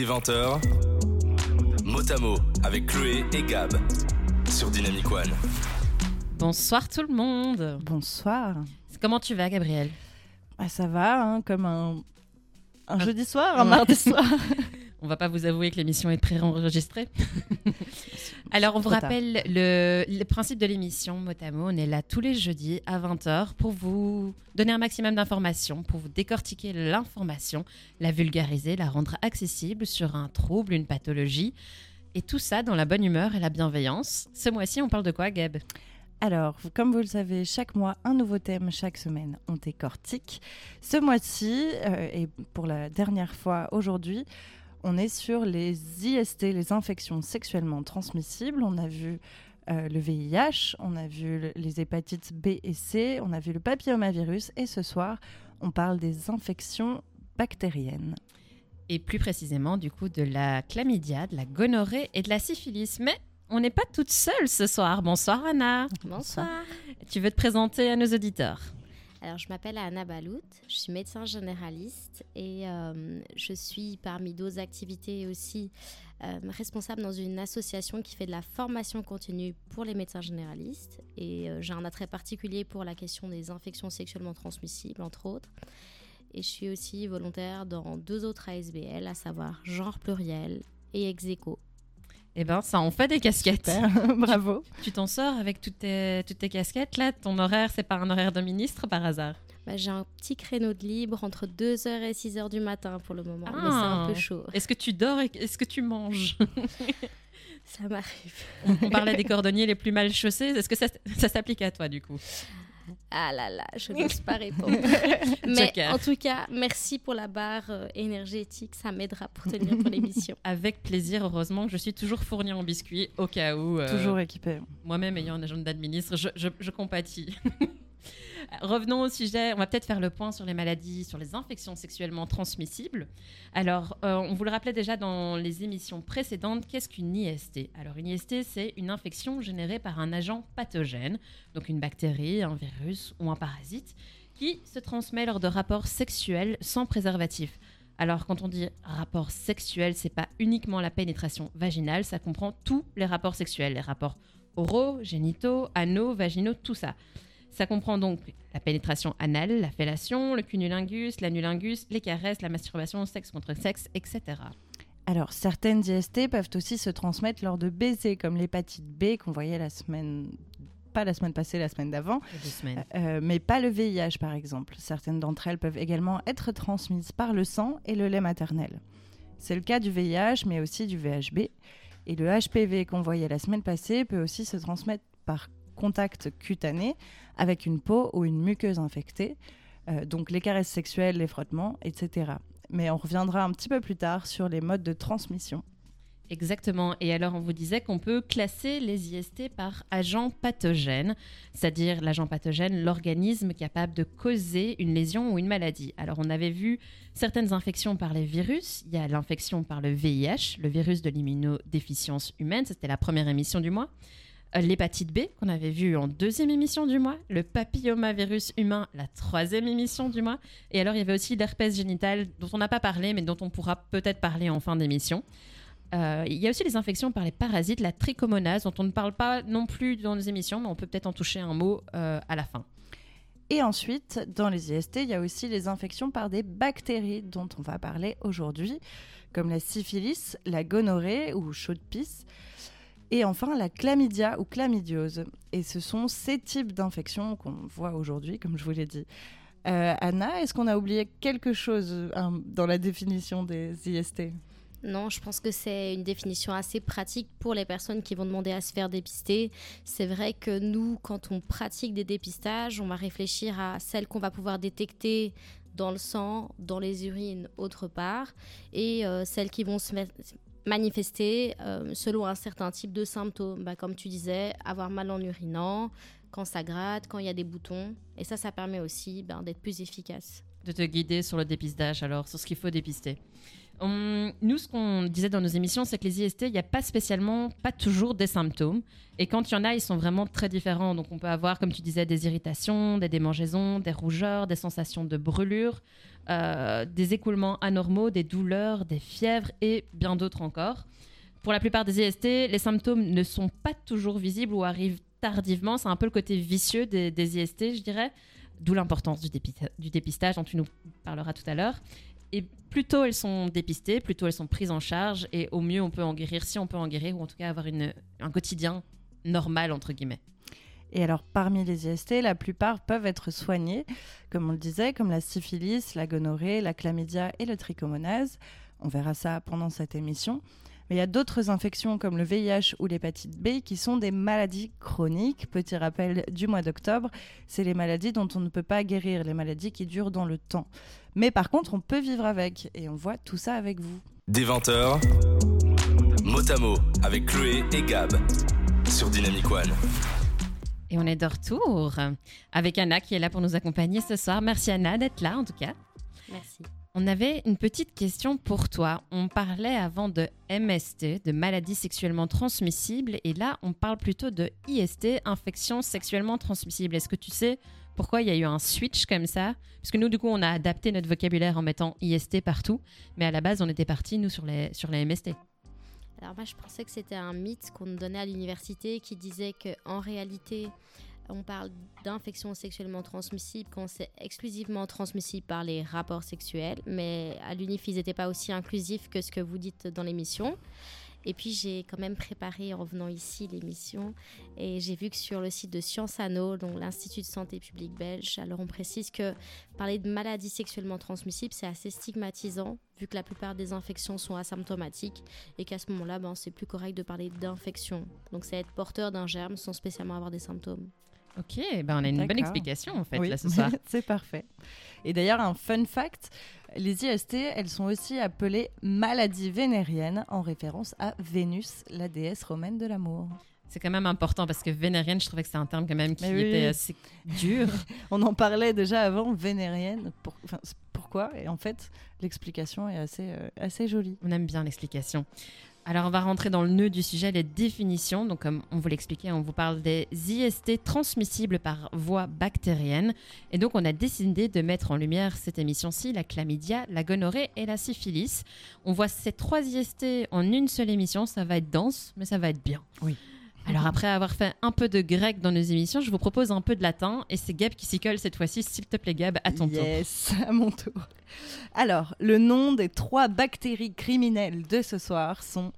Dès 20h, Motamo avec Chloé et Gab sur Dynamic One. Bonsoir tout le monde. Bonsoir. Comment tu vas, Gabriel? Ah, Ça va, hein, comme un, un jeudi soir, un mardi soir. On va pas vous avouer que l'émission est pré-enregistrée. Alors, on vous rappelle le, principe de l'émission Motamo. On est là tous les jeudis à 20h pour vous donner un maximum d'informations, pour vous décortiquer l'information, la vulgariser, la rendre accessible sur un trouble, une pathologie. Et tout ça dans la bonne humeur et la bienveillance. Ce mois-ci, on parle de quoi, Gab? Alors, comme vous le savez, chaque mois, un nouveau thème, chaque semaine, on décortique. Ce mois-ci, euh, et pour la dernière fois aujourd'hui, on est sur les IST, les infections sexuellement transmissibles. On a vu euh, le VIH, on a vu les hépatites B et C, on a vu le papillomavirus et ce soir, on parle des infections bactériennes. Et plus précisément, du coup, de la chlamydia, de la gonorrhée et de la syphilis. Mais on n'est pas toute seule ce soir. Bonsoir Anna. Bonsoir. Tu veux te présenter à nos auditeurs? Alors, je m'appelle Anna Balout, je suis médecin généraliste et euh, je suis parmi d'autres activités aussi euh, responsable dans une association qui fait de la formation continue pour les médecins généralistes. Et euh, j'ai un attrait particulier pour la question des infections sexuellement transmissibles, entre autres. Et je suis aussi volontaire dans deux autres ASBL, à savoir Genre Pluriel et Execo. Eh ben, ça en fait des casquettes. Bravo. Tu t'en sors avec toutes tes, toutes tes casquettes là? Ton horaire, c'est pas un horaire de ministre par hasard? Bah, J'ai un petit créneau de libre entre 2h et 6h du matin pour le moment, mais c'est un peu ah. chaud. Est-ce que tu dors et est-ce que tu manges? Ça m'arrive. On, parlait des cordonniers les plus mal chaussés. Est-ce que ça, ça s'applique à toi du coup? Ah là là, je n'ose pas répondre. Mais en tout cas, merci pour la barre euh, énergétique. Ça m'aidera pour tenir pour l'émission. Avec plaisir, heureusement que je suis toujours fournie en biscuits au cas où. Euh, toujours équipée. Moi-même ayant un agent d'administre, je, je, je compatis. Revenons au sujet. On va peut-être faire le point sur les maladies, sur les infections sexuellement transmissibles. Alors, euh, on vous le rappelait déjà dans les émissions précédentes, qu'est-ce qu'une IST Alors, une IST, c'est une infection générée par un agent pathogène, donc une bactérie, un virus ou un parasite, qui se transmet lors de rapports sexuels sans préservatif. Alors, quand on dit rapport sexuel, c'est pas uniquement la pénétration vaginale, ça comprend tous les rapports sexuels, les rapports oraux, génitaux, anaux, vaginaux, tout ça. Ça comprend donc la pénétration anale, la fellation, le cunnilingus, l'anulingus, les caresses, la masturbation, sexe contre sexe, etc. Alors, certaines IST peuvent aussi se transmettre lors de baisers, comme l'hépatite B qu'on voyait la semaine, pas la semaine passée, la semaine d'avant, euh, euh, mais pas le VIH par exemple. Certaines d'entre elles peuvent également être transmises par le sang et le lait maternel. C'est le cas du VIH, mais aussi du VHB. Et le HPV qu'on voyait la semaine passée peut aussi se transmettre par contact cutané avec une peau ou une muqueuse infectée, euh, donc les caresses sexuelles, les frottements, etc. Mais on reviendra un petit peu plus tard sur les modes de transmission. Exactement. Et alors, on vous disait qu'on peut classer les IST par agent pathogène, c'est-à-dire l'agent pathogène, l'organisme capable de causer une lésion ou une maladie. Alors, on avait vu certaines infections par les virus. Il y a l'infection par le VIH, le virus de l'immunodéficience humaine. C'était la première émission du mois. L'hépatite B qu'on avait vu en deuxième émission du mois, le papillomavirus humain, la troisième émission du mois, et alors il y avait aussi l'herpès génital dont on n'a pas parlé mais dont on pourra peut-être parler en fin d'émission. Euh, il y a aussi les infections par les parasites, la trichomonase, dont on ne parle pas non plus dans nos émissions, mais on peut peut-être en toucher un mot euh, à la fin. Et ensuite, dans les IST, il y a aussi les infections par des bactéries dont on va parler aujourd'hui, comme la syphilis, la gonorrhée ou chaude pisse. Et enfin, la chlamydia ou chlamydiose. Et ce sont ces types d'infections qu'on voit aujourd'hui, comme je vous l'ai dit. Euh, Anna, est-ce qu'on a oublié quelque chose hein, dans la définition des IST non, je pense que c'est une définition assez pratique pour les personnes qui vont demander à se faire dépister. C'est vrai que nous, quand on pratique des dépistages, on va réfléchir à celles qu'on va pouvoir détecter dans le sang, dans les urines, autre part, et euh, celles qui vont se mettre manifester euh, selon un certain type de symptômes. Bah, comme tu disais, avoir mal en urinant, quand ça gratte, quand il y a des boutons. Et ça, ça permet aussi ben, d'être plus efficace. De te guider sur le dépistage, alors, sur ce qu'il faut dépister. Nous, ce qu'on disait dans nos émissions, c'est que les IST, il n'y a pas spécialement, pas toujours des symptômes. Et quand il y en a, ils sont vraiment très différents. Donc, on peut avoir, comme tu disais, des irritations, des démangeaisons, des rougeurs, des sensations de brûlure, euh, des écoulements anormaux, des douleurs, des fièvres et bien d'autres encore. Pour la plupart des IST, les symptômes ne sont pas toujours visibles ou arrivent tardivement. C'est un peu le côté vicieux des, IST, je dirais. D'où l'importance du, dépistage dont tu nous parleras tout à l'heure. Et plus tôt elles sont dépistées, plus tôt elles sont prises en charge, et au mieux on peut en guérir, si on peut en guérir, ou en tout cas avoir une, un quotidien normal, entre guillemets. Et alors, parmi les IST, la plupart peuvent être soignés, comme on le disait, comme la syphilis, la gonorrhée, la chlamydia et le trichomonase. On verra ça pendant cette émission. Mais il y a d'autres infections comme le VIH ou l'hépatite B qui sont des maladies chroniques. Petit rappel du mois d'octobre, c'est les maladies dont on ne peut pas guérir, les maladies qui durent dans le temps. Mais par contre, on peut vivre avec et on voit tout ça avec vous. Des 20h, mot à mot avec Chloé et Gab sur Dynamic One. Et on est de retour avec Anna qui est là pour nous accompagner ce soir. Merci Anna d'être là en tout cas. Merci. On avait une petite question pour toi. On parlait avant de MST, de maladies sexuellement transmissibles, et là on parle plutôt de IST, infection sexuellement transmissible. Est-ce que tu sais pourquoi il y a eu un switch comme ça? Parce que nous, du coup, on a adapté notre vocabulaire en mettant IST partout, mais à la base, on était parti, nous, sur les, sur MST. Alors moi, je pensais que c'était un mythe qu'on donnait à l'université qui disait qu'en réalité, on parle d'infections sexuellement transmissibles quand c'est exclusivement transmissible par les rapports sexuels, mais à l'UNIF, ils n'étaient pas aussi inclusifs que ce que vous dites dans l'émission. Et puis j'ai quand même préparé en venant ici l'émission et j'ai vu que sur le site de Sciences Anno, donc l'Institut de santé publique belge, alors on précise que parler de maladies sexuellement transmissibles, c'est assez stigmatisant vu que la plupart des infections sont asymptomatiques et qu'à ce moment-là, ben, c'est plus correct de parler d'infection. Donc c'est être porteur d'un germe sans spécialement avoir des symptômes. Ok, ben on a une bonne explication en fait là ce soir. c'est parfait. Et d'ailleurs, un fun fact les IST, elles sont aussi appelées maladies vénériennes en référence à Vénus, la déesse romaine de l'amour. C'est quand même important parce que vénérienne, je trouvais que c'est un terme quand même qui était assez dur. On en parlait déjà avant, vénérienne. pourquoi? Et en fait, l'explication est assez, euh, assez jolie. On aime bien l'explication. Alors, on va rentrer dans le nœud du sujet, les définitions. Donc, comme on vous l'expliquait, on vous parle des IST transmissibles par voie bactérienne. Et donc, on a décidé de mettre en lumière cette émission-ci la chlamydia, la gonorrhée et la syphilis. On voit ces trois IST en une seule émission. Ça va être dense, mais ça va être bien. Oui. Alors après avoir fait un peu de grec dans nos émissions, je vous propose un peu de latin et c'est Gab qui s'y colle cette fois-ci. S'il te plaît Gab, à ton tour. Yes, à mon tour. Alors, le nom des trois bactéries criminelles de ce soir sont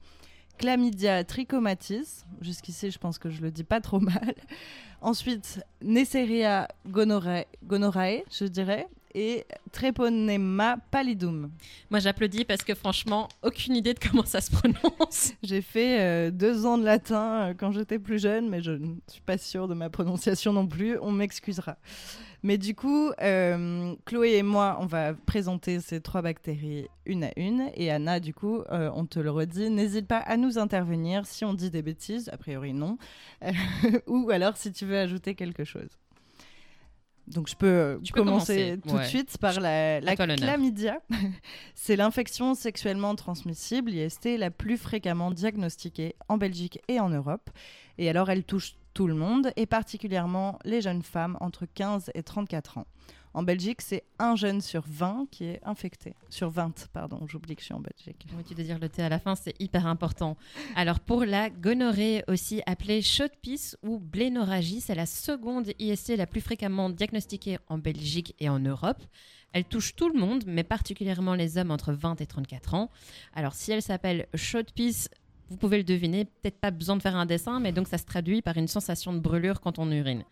Chlamydia trichomatis. Jusqu'ici, je pense que je le dis pas trop mal. Ensuite, Neisseria gonorrhoeae, gonorrhoeae je dirais et Treponema pallidum. Moi, j'applaudis parce que franchement, aucune idée de comment ça se prononce. J'ai fait euh, deux ans de latin euh, quand j'étais plus jeune, mais je ne suis pas sûre de ma prononciation non plus. On m'excusera. Mais du coup, euh, Chloé et moi, on va présenter ces trois bactéries une à une. Et Anna, du coup, on te le redit, n'hésite pas à nous intervenir si on dit des bêtises, a priori non, ou alors si tu veux ajouter quelque chose. Donc je peux euh, commencer, tout de suite par la, la chlamydia. C'est l'infection sexuellement transmissible, IST, la plus fréquemment diagnostiquée en Belgique et en Europe. Et alors elle touche tout le monde, et particulièrement les jeunes femmes entre 15 et 34 ans. En Belgique, c'est un jeune sur 20 qui est infecté. Sur 20, pardon, j'oublie que je suis en Belgique. Oui, tu dois dire le T à la fin, c'est hyper important. Alors, pour la gonorrhée, aussi appelée chaude-pisse ou blénorragie, c'est la seconde IST la plus fréquemment diagnostiquée en Belgique et en Europe. Elle touche tout le monde, mais particulièrement les hommes entre 20 et 34 ans. Alors, si elle s'appelle chaude-pisse, vous pouvez le deviner, peut-être pas besoin de faire un dessin, mais donc ça se traduit par une sensation de brûlure quand on urine.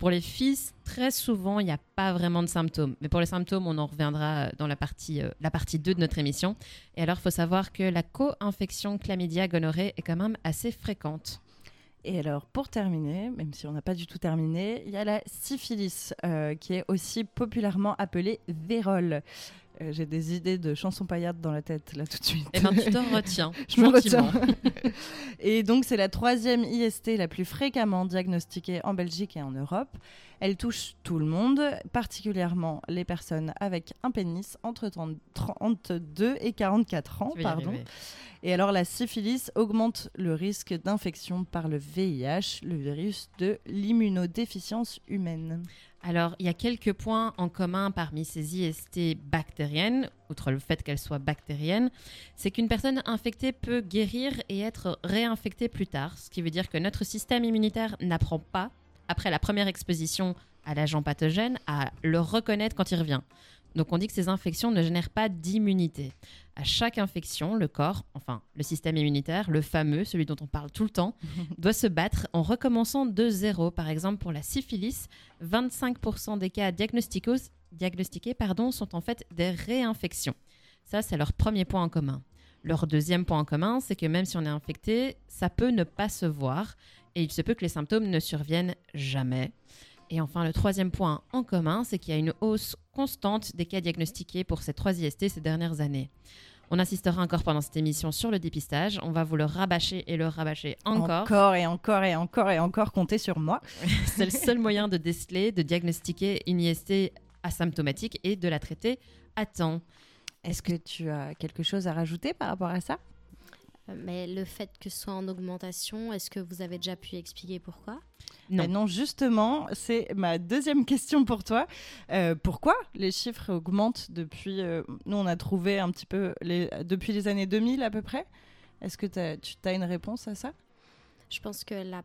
Pour les fils, très souvent, il n'y a pas vraiment de symptômes. Mais pour les symptômes, on en reviendra dans la partie, euh, la partie 2 de notre émission. Et alors, il faut savoir que la co-infection chlamydia gonorrhée est quand même assez fréquente. Et alors, pour terminer, même si on n'a pas du tout terminé, il y a la syphilis, euh, qui est aussi populairement appelée vérole. Euh, j'ai des idées de chansons paillardes dans la tête là tout de suite. Eh bien, tu te retiens. Je me retiens. et donc, c'est la troisième IST la plus fréquemment diagnostiquée en Belgique et en Europe. Elle touche tout le monde, particulièrement les personnes avec un pénis entre 32 et 44 ans. Pardon. Et alors, la syphilis augmente le risque d'infection par le VIH, le virus de l'immunodéficience humaine. Alors, il y a quelques points en commun parmi ces IST bactériennes, outre le fait qu'elles soient bactériennes, c'est qu'une personne infectée peut guérir et être réinfectée plus tard, ce qui veut dire que notre système immunitaire n'apprend pas, après la première exposition à l'agent pathogène, à le reconnaître quand il revient. Donc on dit que ces infections ne génèrent pas d'immunité. À chaque infection, le corps, enfin le système immunitaire, le fameux, celui dont on parle tout le temps, doit se battre en recommençant de zéro. Par exemple, pour la syphilis, 25% des cas diagnostiqués pardon, sont en fait des réinfections. Ça, c'est leur premier point en commun. Leur deuxième point en commun, c'est que même si on est infecté, ça peut ne pas se voir et il se peut que les symptômes ne surviennent jamais. Et enfin, le troisième point en commun, c'est qu'il y a une hausse constante des cas diagnostiqués pour ces trois IST ces dernières années. On insistera encore pendant cette émission sur le dépistage. On va vous le rabâcher et le rabâcher encore. Encore et encore et encore et encore, comptez sur moi. c'est le seul moyen de déceler, de diagnostiquer une IST asymptomatique et de la traiter à temps. Est-ce que tu as quelque chose à rajouter par rapport à ça? Mais le fait que ce soit en augmentation, est-ce que vous avez déjà pu expliquer pourquoi? Non. non. justement, c'est ma deuxième question pour toi. Euh, pourquoi les chiffres augmentent depuis... Euh, nous, on a trouvé un petit peu les, depuis les années 2000 à peu près? Est-ce que tu as une réponse à ça? Je pense que la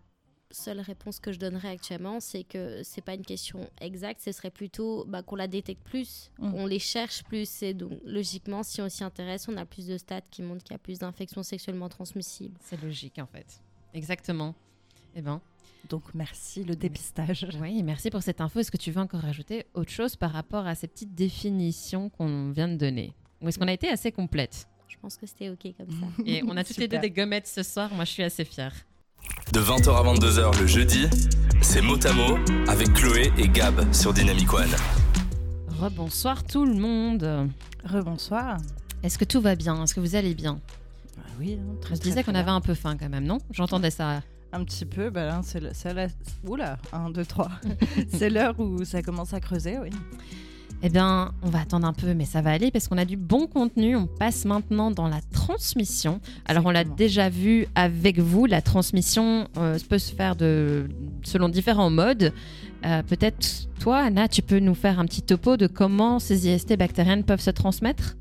seule réponse que je donnerais actuellement, c'est que c'est pas une question exacte, ce serait plutôt bah, qu'on la détecte plus, mm. on les cherche plus, et donc logiquement, si on s'y intéresse, on a plus de stats qui montrent qu'il y a plus d'infections sexuellement transmissibles. C'est logique en fait. Exactement. Eh ben. Donc merci le dépistage. Oui, merci pour cette info. Est-ce que tu veux encore rajouter autre chose par rapport à ces petites définitions qu'on vient de donner? Ou est-ce qu'on a été assez complète Je pense que c'était ok comme ça. Et on a toutes les deux des gommettes ce soir. Moi, je suis assez fière. De 20h à 22h le jeudi, c'est Motamo avec Chloé et Gab sur Dynamic One. Rebonsoir tout le monde. Rebonsoir. Est-ce que tout va bien? Est-ce que vous allez bien? Bah Oui, hein, très, Je disais qu'on avait un peu faim quand même, non? J'entendais ça. Un petit peu, bah là, c'est la... Oula, 1, 2, 3. c'est l'heure où ça commence à creuser, oui. Eh bien, on va attendre un peu, mais ça va aller parce qu'on a du bon contenu. On passe maintenant dans la transmission. Alors, on l'a déjà vu avec vous. La transmission euh, peut se faire de, selon différents modes. Euh, peut-être, toi, Anna, tu peux nous faire un petit topo de comment ces IST bactériennes peuvent se transmettre?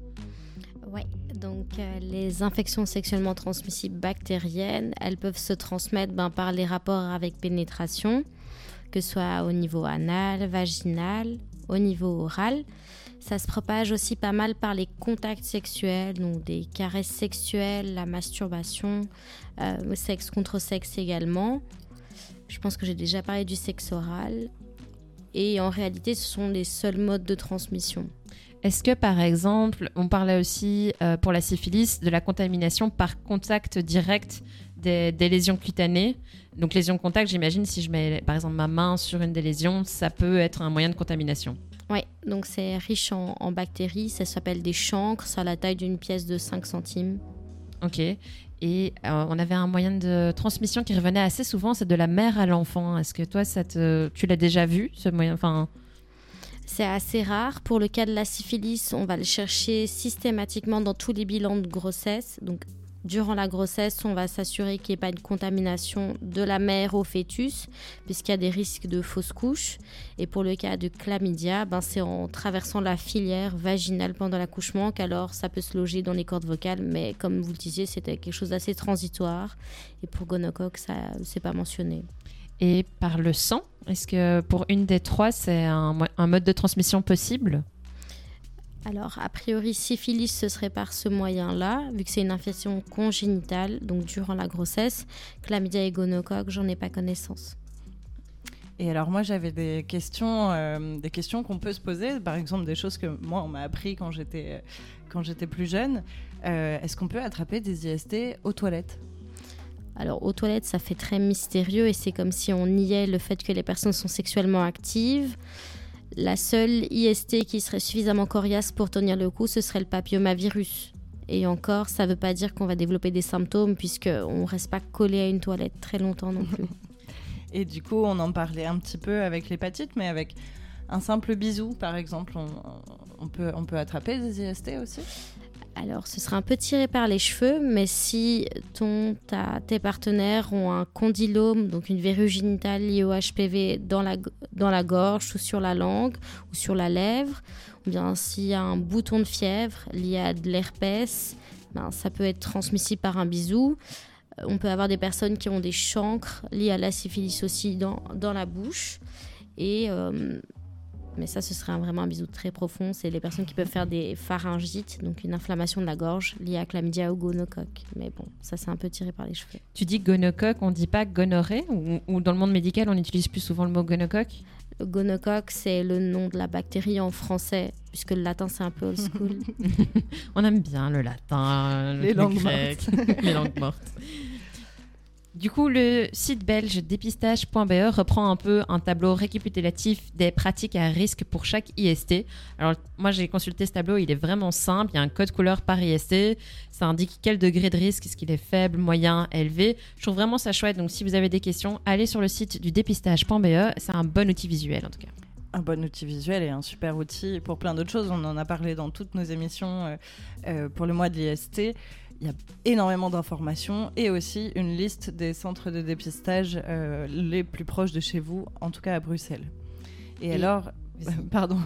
Oui, donc euh, les infections sexuellement transmissibles bactériennes, elles peuvent se transmettre ben, par les rapports avec pénétration, que ce soit au niveau anal, vaginal, au niveau oral. Ça se propage aussi pas mal par les contacts sexuels, donc des caresses sexuelles, la masturbation, euh, sexe contre sexe également. Je pense que j'ai déjà parlé du sexe oral. Et en réalité, ce sont les seuls modes de transmission. Est-ce que par exemple, on parlait aussi euh, pour la syphilis de la contamination par contact direct des, des lésions cutanées donc lésions contact, j'imagine si je mets par exemple ma main sur une des lésions, ça peut être un moyen de contamination. Oui, donc c'est riche en, bactéries, ça s'appelle des chancres, ça a la taille d'une pièce de 5 centimes. Ok, et euh, on avait un moyen de transmission qui revenait assez souvent, c'est de la mère à l'enfant. Est-ce que toi, ça tu l'as déjà vu, ce moyen enfin... C'est assez rare. Pour le cas de la syphilis, on va le chercher systématiquement dans tous les bilans de grossesse. Donc Durant la grossesse, on va s'assurer qu'il n'y ait pas de contamination de la mère au fœtus, puisqu'il y a des risques de fausse couche. Et pour le cas de chlamydia, ben c'est en traversant la filière vaginale pendant l'accouchement qu'alors ça peut se loger dans les cordes vocales. Mais comme vous le disiez, c'était quelque chose d'assez transitoire. Et pour gonocoque, ça c'est pas mentionné. Et par le sang, est-ce que pour une des trois, c'est un mode de transmission possible? Alors, a priori, syphilis, ce serait par ce moyen-là, vu que c'est une infection congénitale, donc durant la grossesse. Chlamydia et gonocoque, j'en ai pas connaissance. Et alors moi j'avais des questions, euh, des questions qu'on peut se poser, par exemple des choses que moi on m'a appris quand j'étais quand j'étais plus jeune. Euh, est-ce qu'on peut attraper des IST aux toilettes? Alors aux toilettes, ça fait très mystérieux et c'est comme si on niait le fait que les personnes sont sexuellement actives. La seule IST qui serait suffisamment coriace pour tenir le coup, ce serait le papillomavirus. Et encore, ça ne veut pas dire qu'on va développer des symptômes puisqu'on ne reste pas collé à une toilette très longtemps non plus. Et du coup, on en parlait un petit peu avec l'hépatite, mais avec un simple bisou, par exemple, on, peut, on peut attraper des IST aussi? Alors, ce sera un peu tiré par les cheveux, mais si ton, tes partenaires ont un condylome, donc une verrue génitale liée au HPV dans la, dans la gorge ou sur la langue ou sur la lèvre, ou bien s'il y a un bouton de fièvre lié à de l'herpès, ben, ça peut être transmissible par un bisou. Euh, on peut avoir des personnes qui ont des chancres liées à la syphilis aussi dans, dans la bouche. Et euh, mais ça, ce serait vraiment un bisou très profond. C'est les personnes qui peuvent faire des pharyngites, donc une inflammation de la gorge liée à chlamydia ou gonocoque. Mais bon, ça, c'est un peu tiré par les cheveux. Tu dis gonocoque, on dit pas gonorrhée ou, dans le monde médical, on utilise plus souvent le mot gonocoque? Le gonocoque, c'est le nom de la bactérie en français, puisque le latin, c'est un peu old school. on aime bien le latin, les langues mortes. les langues mortes. Du coup, le site belge dépistage.be reprend un peu un tableau récapitulatif des pratiques à risque pour chaque IST. Alors, moi, j'ai consulté ce tableau, il est vraiment simple. Il y a un code couleur par IST. Ça indique quel degré de risque, est-ce qu'il est faible, moyen, élevé. Je trouve vraiment ça chouette. Donc, si vous avez des questions, allez sur le site du dépistage.be. C'est un bon outil visuel, en tout cas un bon outil visuel et un super outil pour plein d'autres choses. On en a parlé dans toutes nos émissions euh, euh, pour le mois de l'IST. Il y a énormément d'informations et aussi une liste des centres de dépistage euh, les plus proches de chez vous, en tout cas à Bruxelles. Et, alors, pardon,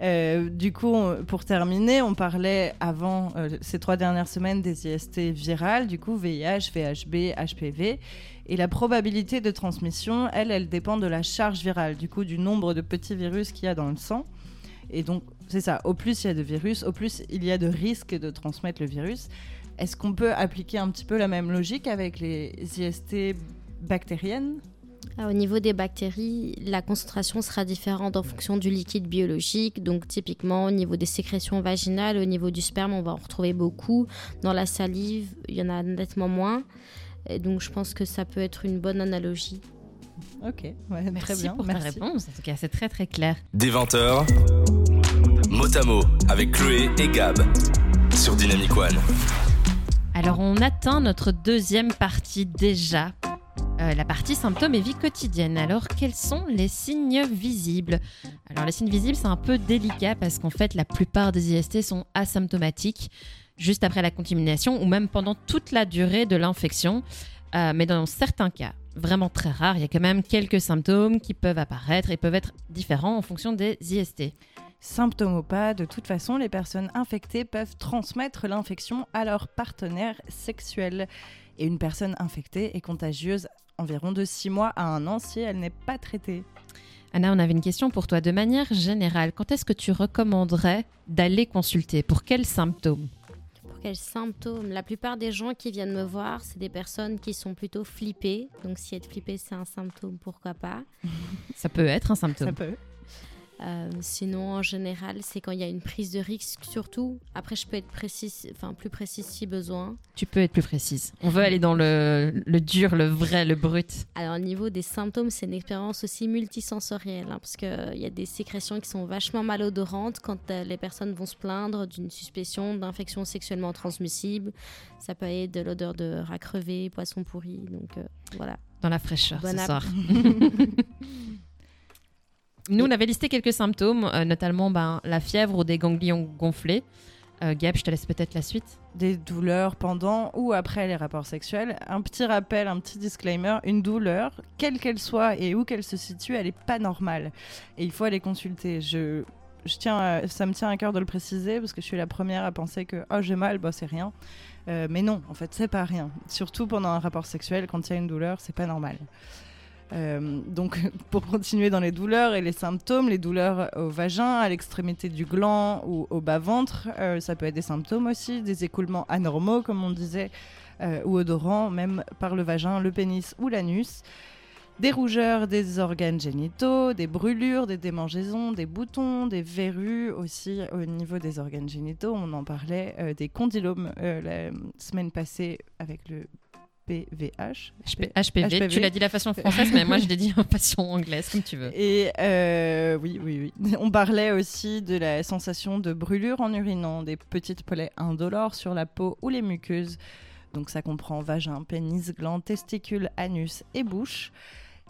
euh, du coup, pour terminer, on parlait avant euh, ces trois dernières semaines des IST virales, du coup VIH, VHB, HPV. Et la probabilité de transmission, elle, elle dépend de la charge virale, du coup du nombre de petits virus qu'il y a dans le sang. Et donc, c'est ça, au plus il y a de virus, au plus il y a de risques de transmettre le virus. Est-ce qu'on peut appliquer un petit peu la même logique avec les IST bactériennes? Ah, au niveau des bactéries, la concentration sera différente en fonction du liquide biologique. Donc typiquement au niveau des sécrétions vaginales, au niveau du sperme, on va en retrouver beaucoup. Dans la salive, il y en a nettement moins. Et donc je pense que ça peut être une bonne analogie. Ok, Merci très bien. pour ta réponse. En tout cas, c'est très très clair. Des 20 mot à mot avec Chloé et Gab sur Dynamic One. Alors on atteint notre deuxième partie déjà. Euh, la partie symptômes et vie quotidienne. Alors, quels sont les signes visibles? Alors, les signes visibles, c'est un peu délicat parce qu'en fait, la plupart des IST sont asymptomatiques juste après la contamination ou même pendant toute la durée de l'infection. Euh, mais dans certains cas, vraiment très rares, il y a quand même quelques symptômes qui peuvent apparaître et peuvent être différents en fonction des IST. Symptômes ou pas, de toute façon, les personnes infectées peuvent transmettre l'infection à leur partenaire sexuel. Et une personne infectée est contagieuse environ de 6 mois à un an si elle n'est pas traitée. Anna, on avait une question pour toi. De manière générale, quand est-ce que tu recommanderais d'aller consulter? Pour quels symptômes? Pour quels symptômes? La plupart des gens qui viennent me voir, c'est des personnes qui sont plutôt flippées. Donc si être flippé, c'est un symptôme, pourquoi pas? Ça peut être un symptôme. Ça peut. Euh, sinon, en général, c'est quand il y a une prise de risque, surtout. Après, je peux être précise, enfin plus précise si besoin. Tu peux être plus précise. On veut aller dans le, dur, le vrai, le brut. Alors, au niveau des symptômes, c'est une expérience aussi multisensorielle, hein, parce qu'il y a des sécrétions qui sont vachement malodorantes quand euh, les personnes vont se plaindre d'une suspicion d'infection sexuellement transmissible. Ça peut être de l'odeur de rat crevé, poisson pourri, donc euh, voilà. Dans la fraîcheur ce soir. Nous, on avait listé quelques symptômes, euh, notamment ben, la fièvre ou des ganglions gonflés. Euh, Gab, je te laisse peut-être la suite. Des douleurs pendant ou après les rapports sexuels. Un petit rappel, un petit disclaimer, une douleur, quelle qu'elle soit et où qu'elle se situe, elle n'est pas normale. Et il faut aller consulter. Je, je tiens, ça me tient à cœur de le préciser parce que je suis la première à penser que oh, j'ai mal, bah, c'est rien. Euh, mais non, en fait, c'est pas rien. Surtout pendant un rapport sexuel, quand il y a une douleur, c'est pas normal. Euh, donc, pour continuer dans les douleurs et les symptômes, les douleurs au vagin, à l'extrémité du gland ou au bas-ventre, euh, ça peut être des symptômes aussi, des écoulements anormaux, comme on disait, euh, ou odorants, même par le vagin, le pénis ou l'anus. Des rougeurs des organes génitaux, des brûlures, des démangeaisons, des boutons, des verrues aussi au niveau des organes génitaux. On en parlait des condylomes la semaine passée avec le HPVH. HPV. Tu l'as dit la façon française, mais moi je l'ai dit en façon anglaise, comme tu veux. Et euh, oui, oui, oui. On parlait aussi de la sensation de brûlure en urinant, des petites pollets indolores sur la peau ou les muqueuses. Donc ça comprend vagin, pénis, gland, testicules, anus et bouche.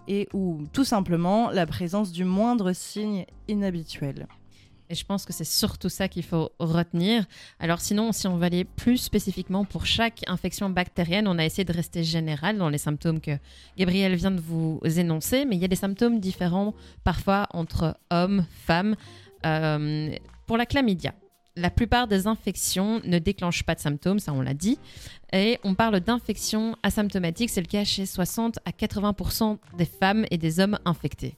Et ou tout simplement la présence du moindre signe inhabituel. Et je pense que c'est surtout ça qu'il faut retenir. Alors sinon, si on va aller plus spécifiquement pour chaque infection bactérienne, on a essayé de rester général dans les symptômes que Gabriel vient de vous énoncer, mais il y a des symptômes différents parfois entre hommes, femmes. Euh, pour la chlamydia, la plupart des infections ne déclenchent pas de symptômes, ça on l'a dit. Et on parle d'infections asymptomatiques, c'est le cas chez 60 à 80% des femmes et des hommes infectés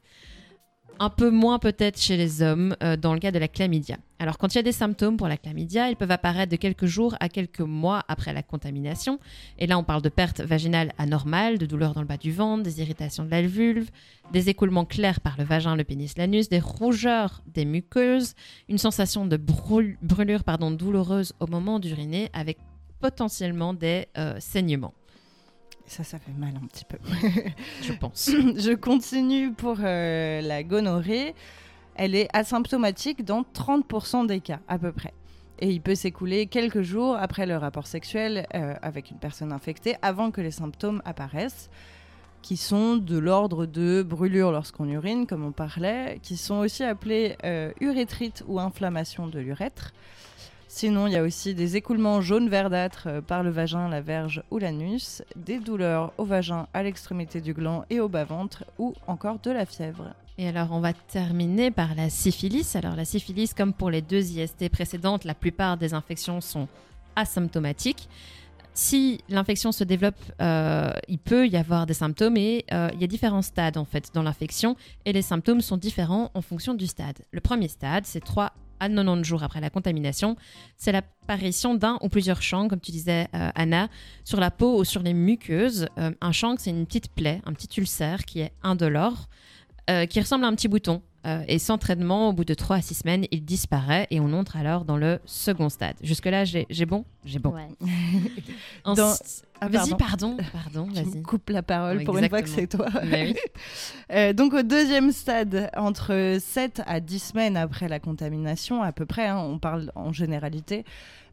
un peu moins peut-être chez les hommes euh, dans le cas de la chlamydia. Alors quand il y a des symptômes pour la chlamydia, ils peuvent apparaître de quelques jours à quelques mois après la contamination. Et là, on parle de perte vaginale anormale, de douleurs dans le bas du ventre, des irritations de la vulve, des écoulements clairs par le vagin, le pénis, l'anus, des rougeurs des muqueuses, une sensation de brûlure pardon, douloureuse au moment d'uriner avec potentiellement des euh, saignements. Ça, ça fait mal un petit peu. Je pense. Je continue pour euh, la gonorrhée. Elle est asymptomatique dans 30% des cas, à peu près. Et il peut s'écouler quelques jours après le rapport sexuel euh, avec une personne infectée avant que les symptômes apparaissent, qui sont de l'ordre de brûlure lorsqu'on urine, comme on parlait, qui sont aussi appelés euh, urétrite ou inflammation de l'urètre. Sinon, il y a aussi des écoulements jaunes verdâtres euh, par le vagin, la verge ou l'anus, des douleurs au vagin, à l'extrémité du gland et au bas-ventre, ou encore de la fièvre. Et alors, on va terminer par la syphilis. Alors, la syphilis, comme pour les deux IST précédentes, la plupart des infections sont asymptomatiques. Si l'infection se développe, euh, il peut y avoir des symptômes et euh, il y a différents stades en fait dans l'infection et les symptômes sont différents en fonction du stade. Le premier stade, c'est 3 à 90 jours après la contamination, c'est l'apparition d'un ou plusieurs changs, comme tu disais euh, Anna, sur la peau ou sur les muqueuses. Euh, un chang, c'est une petite plaie, un petit ulcère qui est indolore, euh, qui ressemble à un petit bouton. et sans traitement, au bout de 3 à 6 semaines, il disparaît et on entre alors dans le second stade. Jusque-là, j'ai bon J'ai bon. Ah, vas-y, pardon, pardon, vas-y. coupe la parole pour une fois que c'est toi. Euh, donc au deuxième stade, entre 7 à 10 semaines après la contamination, à peu près, hein, on parle en généralité,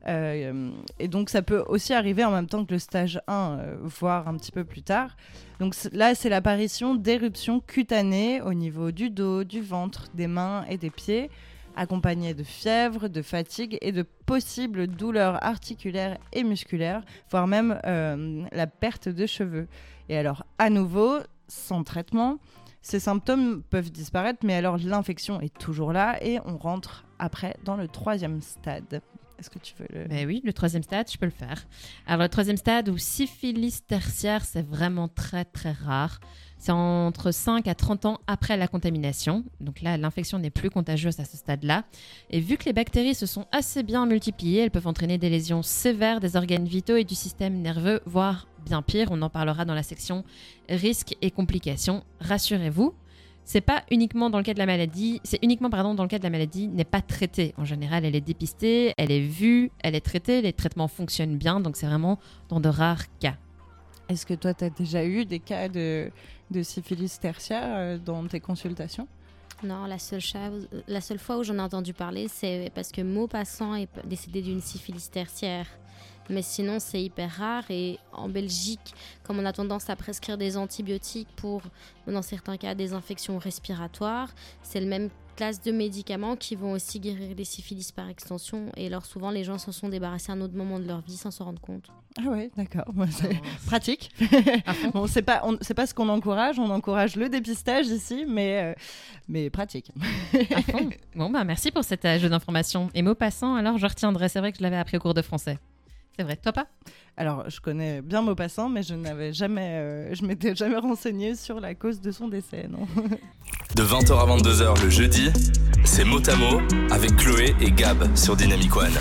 euh, et donc ça peut aussi arriver en même temps que le stage 1, euh, voire un petit peu plus tard. Donc là, c'est l'apparition d'éruptions cutanées au niveau du dos, du ventre, des mains et des pieds accompagné de fièvre, de fatigue et de possibles douleurs articulaires et musculaires, voire même euh, la perte de cheveux. Et alors, à nouveau, sans traitement, ces symptômes peuvent disparaître, mais alors l'infection est toujours là et on rentre après dans le troisième stade. Est-ce que tu veux le... Ben oui, le troisième stade, je peux le faire. Alors le troisième stade ou syphilis tertiaire, c'est vraiment très très rare. C'est entre 5 à 30 ans après la contamination. Donc là, l'infection n'est plus contagieuse à ce stade-là. Et vu que les bactéries se sont assez bien multipliées, elles peuvent entraîner des lésions sévères des organes vitaux et du système nerveux, voire bien pire. On en parlera dans la section risques et complications. Rassurez-vous, c'est pas uniquement dans le cas de la maladie, c'est uniquement pardon dans le cas de la maladie n'est pas traitée. En général, elle est dépistée, elle est vue, elle est traitée, les traitements fonctionnent bien, donc c'est vraiment dans de rares cas. Est-ce que toi, tu as déjà eu des cas de, de syphilis tertiaire euh, dans tes consultations non, la seule, fois où j'en ai entendu parler, c'est parce que Maupassant est décédé d'une syphilis tertiaire. Mais sinon, c'est hyper rare. Et en Belgique, comme on a tendance à prescrire des antibiotiques pour, dans certains cas, des infections respiratoires, c'est le même classe de médicaments qui vont aussi guérir les syphilis par extension. Et alors souvent, les gens s'en sont débarrassés à un autre moment de leur vie sans s'en rendre compte. Ah ouais, d'accord. c'est pratique. bon, c'est pas, c'est pas ce qu'on encourage. On encourage le dépistage ici, mais, euh, mais pratique. Bon, bah merci pour cet jeu d'information. Et mot passant, alors je retiendrai. C'est vrai que je l'avais appris au cours de français. C'est vrai, toi pas Alors, je connais bien Maupassant, mais je n'avais jamais, euh, je m'étais jamais renseigné sur la cause de son décès, non. de 20h à 22h le jeudi, c'est Motamo avec Chloé et Gab sur Dynamic One.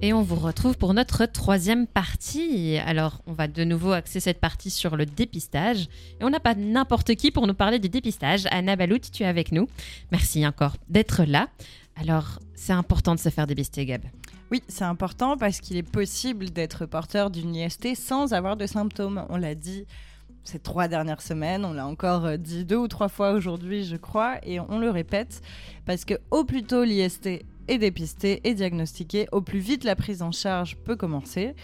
Et on vous retrouve pour notre troisième partie. Alors, on va de nouveau axer cette partie sur le dépistage. Et on n'a pas n'importe qui pour nous parler du dépistage. Anna Balout, tu es avec nous. Merci encore d'être là. Alors, c'est important de se faire dépister, Gab. Oui, c'est important parce qu'il est possible d'être porteur d'une IST sans avoir de symptômes. On l'a dit ces trois dernières semaines, on l'a encore euh, dit deux ou trois fois aujourd'hui, je crois, et on le répète parce que au plus tôt l'IST est dépisté et diagnostiqué, au plus vite la prise en charge peut commencer.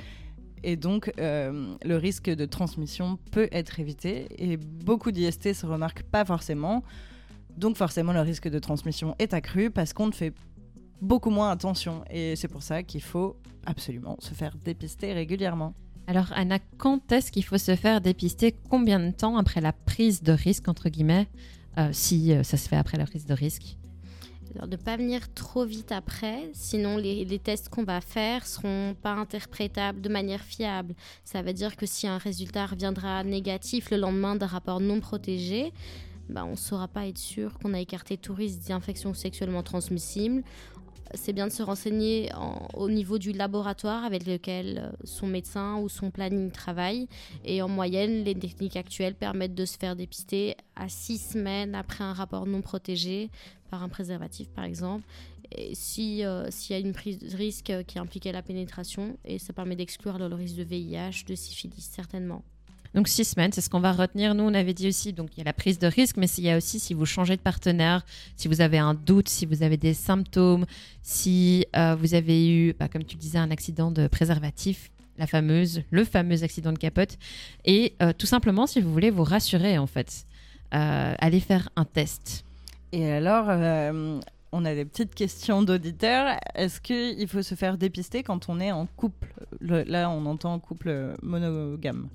Et donc, euh, le risque de transmission peut être évité. Et beaucoup d'IST se remarquent pas forcément. Donc, forcément, le risque de transmission est accru parce qu'on ne fait beaucoup moins attention. Et c'est pour ça qu'il faut absolument se faire dépister régulièrement. Alors, Anna, quand est-ce qu'il faut se faire dépister? Combien de temps après la prise de risque, entre guillemets, euh, si euh, ça se fait après la prise de risque? Alors, de ne pas venir trop vite après, sinon les, tests qu'on va faire seront pas interprétables de manière fiable. Ça veut dire que si un résultat reviendra négatif le lendemain d'un rapport non protégé, bah, on ne saura pas être sûr qu'on a écarté tout risque d'infection sexuellement transmissible c'est bien de se renseigner au niveau du laboratoire avec lequel euh, son médecin ou son planning travaille. Et en moyenne, les techniques actuelles permettent de se faire dépister à six semaines après un rapport non protégé par un préservatif, par exemple. Et si euh, s'il y a une prise de risque qui impliquait la pénétration, et ça permet d'exclure le risque de VIH, de syphilis, certainement. Donc six semaines, c'est ce qu'on va retenir. Nous, on avait dit aussi, donc il y a la prise de risque, mais il y a aussi si vous changez de partenaire, si vous avez un doute, si vous avez des symptômes, si euh, vous avez eu, bah, comme tu disais, un accident de préservatif, la fameuse, le fameux accident de capote, et euh, tout simplement si vous voulez vous rassurer en fait, euh, allez faire un test. Et alors, on a des petites questions d'auditeurs. Est-ce qu'il faut se faire dépister quand on est en couple? Là, on entend couple monogame.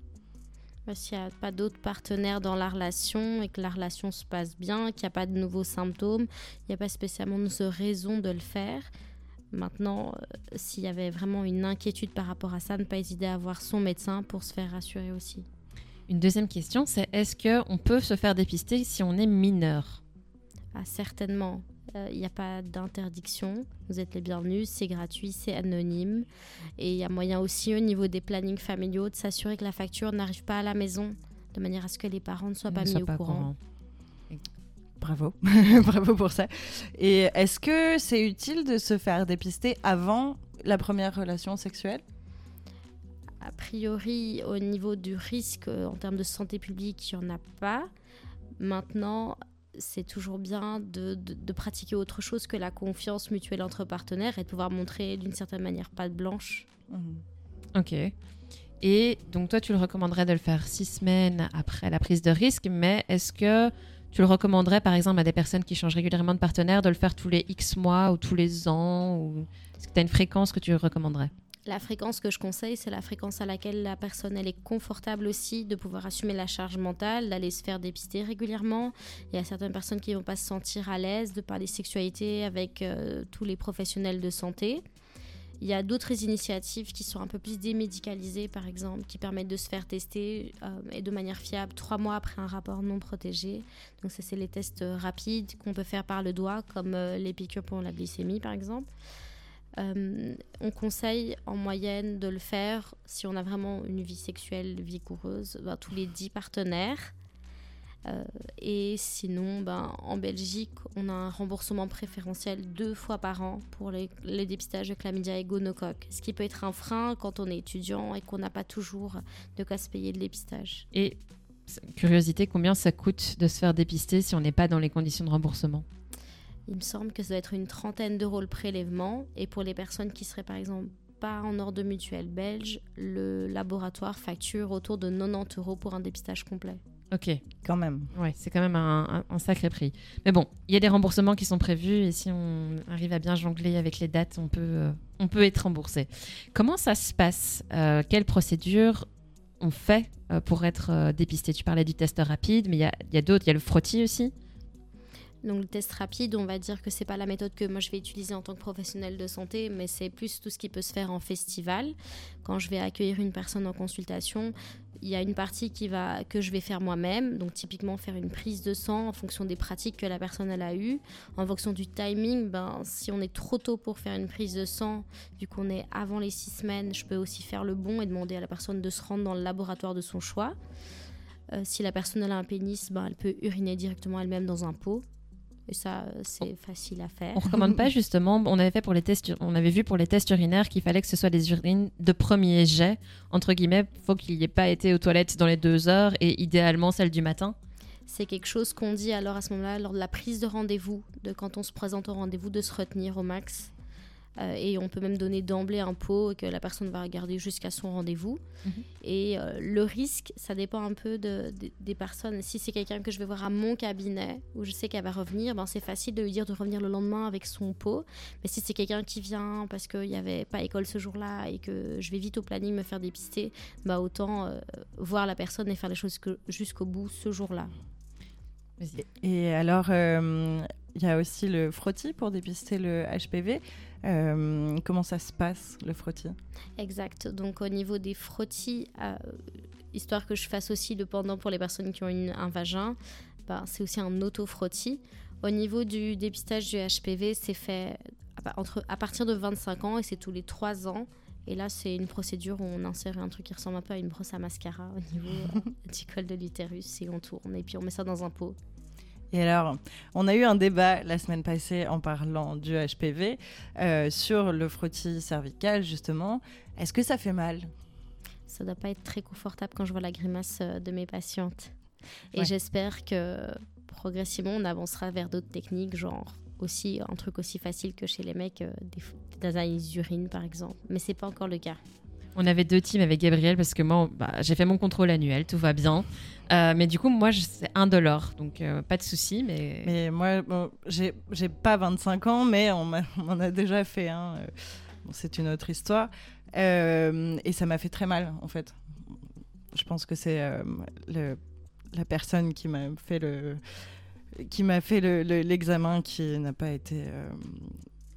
Bah, s'il n'y a pas d'autres partenaires dans la relation et que la relation se passe bien, qu'il n'y a pas de nouveaux symptômes, il n'y a pas spécialement de raison de le faire. Maintenant, euh, s'il y avait vraiment une inquiétude par rapport à ça, ne pas hésiter à voir son médecin pour se faire rassurer aussi. Une deuxième question, c'est est-ce qu'on peut se faire dépister si on est mineur? Ah, Certainement. Il euh, n'y a pas d'interdiction. Vous êtes les bienvenus. C'est gratuit, c'est anonyme. Et il y a moyen aussi au niveau des plannings familiaux de s'assurer que la facture n'arrive pas à la maison de manière à ce que les parents ne soient pas mis au courant. Bravo, bravo pour ça. Et est-ce que c'est utile de se faire dépister avant la première relation sexuelle? A priori, au niveau du risque en termes de santé publique, il n'y en a pas. Maintenant, c'est toujours bien de, pratiquer autre chose que la confiance mutuelle entre partenaires et de pouvoir montrer d'une certaine manière pas de blanche. Mhm. Ok. Et donc toi, tu le recommanderais de le faire six semaines après la prise de risque, mais est-ce que tu le recommanderais par exemple à des personnes qui changent régulièrement de partenaire de le faire tous les X mois ou tous les ans ou... Est-ce que tu as une fréquence que tu recommanderais? La fréquence que je conseille, c'est la fréquence à laquelle la personne elle est confortable aussi de pouvoir assumer la charge mentale, d'aller se faire dépister régulièrement. Il y a certaines personnes qui ne vont pas se sentir à l'aise de parler sexualité avec euh, tous les professionnels de santé. Il y a d'autres initiatives qui sont un peu plus démédicalisées, par exemple, qui permettent de se faire tester euh, et de manière fiable trois mois après un rapport non protégé. Donc ça, c'est les tests rapides qu'on peut faire par le doigt, comme euh, les piqûres pour la glycémie, par exemple. Euh, on conseille en moyenne de le faire si on a vraiment une vie sexuelle vigoureuse, ben, tous les 10 partenaires. Euh, et sinon, ben, en Belgique, on a un remboursement préférentiel deux fois par an pour les, dépistages de chlamydia et gonocoque, ce qui peut être un frein quand on est étudiant et qu'on n'a pas toujours de cas se payer de dépistage. Et curiosité, combien ça coûte de se faire dépister si on n'est pas dans les conditions de remboursement? Il me semble que ça doit être une trentaine d'euros le prélèvement. Et pour les personnes qui seraient par exemple pas en ordre mutuel belge, le laboratoire facture autour de 90 euros pour un dépistage complet. Ok. Quand même. Ouais, c'est quand même un, sacré prix. Mais bon, il y a des remboursements qui sont prévus et si on arrive à bien jongler avec les dates, on peut, euh, on peut être remboursé. Comment ça se passe euh, Quelle procédure on fait euh, pour être dépisté? Tu parlais du test rapide, mais il y a, y a d'autres. Il y a le frottis aussi donc le test rapide, on va dire que c'est pas la méthode que moi je vais utiliser en tant que professionnel de santé, mais c'est plus tout ce qui peut se faire en festival. Quand je vais accueillir une personne en consultation, il y a une partie qui va que je vais faire moi-même, donc typiquement faire une prise de sang en fonction des pratiques que la personne elle a eues, en fonction du timing. Ben si on est trop tôt pour faire une prise de sang, vu qu'on est avant les six semaines, je peux aussi faire le bon et demander à la personne de se rendre dans le laboratoire de son choix. Euh, si la personne a un pénis, ben, elle peut uriner directement elle-même dans un pot Et ça, c'est facile à faire. On recommande pas justement. On avait fait pour les tests. On avait vu pour les tests urinaires qu'il fallait que ce soit des urines de premier jet entre guillemets. Faut qu'il n'y ait pas été aux toilettes dans les deux heures et idéalement celle du matin. C'est quelque chose qu'on dit alors à ce moment-là lors de la prise de rendez-vous, de quand on se présente au rendez-vous, de se retenir au max euh, et on peut même donner d'emblée un pot que la personne va regarder jusqu'à son rendez-vous. Mhm. Et euh, le risque, ça dépend un peu de, des personnes. Si c'est quelqu'un que je vais voir à mon cabinet, où je sais qu'elle va revenir, ben c'est facile de lui dire de revenir le lendemain avec son pot. Mais si c'est quelqu'un qui vient parce qu'il n'y avait pas école ce jour-là et que je vais vite au planning me faire dépister, bah autant euh, voir la personne et faire les choses jusqu'au bout ce jour-là. Et alors, il y a aussi le frottis pour dépister le HPV. Euh, comment ça se passe, le frottis? Exact. Donc, au niveau des frottis, euh, histoire que je fasse aussi le pendant pour les personnes qui ont un vagin, bah, c'est aussi un auto-frottis. Au niveau du dépistage du HPV, c'est fait à, entre, à partir de 25 ans et c'est tous les 3 ans. Et là, c'est une procédure où on insère un truc qui ressemble un peu à une brosse à mascara au niveau du col de l'utérus et on tourne. Et puis on met ça dans un pot et alors, on a eu un débat la semaine passée en parlant du HPV euh, sur le frottis cervical, justement. Est-ce que ça fait mal? Ça ne doit pas être très confortable quand je vois la grimace euh, de mes patientes. Et j'espère que progressivement, on avancera vers d'autres techniques, genre aussi un truc aussi facile que chez les mecs, euh, des, des analyses d'urine par exemple. Mais c'est pas encore le cas. On avait deux teams avec Gabriel parce que moi, bah, j'ai fait mon contrôle annuel, tout va bien. Euh, mais du coup, moi, c'est indolore, donc euh, pas de souci. Mais, moi, j'ai pas 25 ans, mais on, en a déjà fait un. Euh, c'est une autre histoire. et ça m'a fait très mal, en fait. Je pense que c'est la personne qui m'a fait le qui m'a fait l'examen qui n'a pas été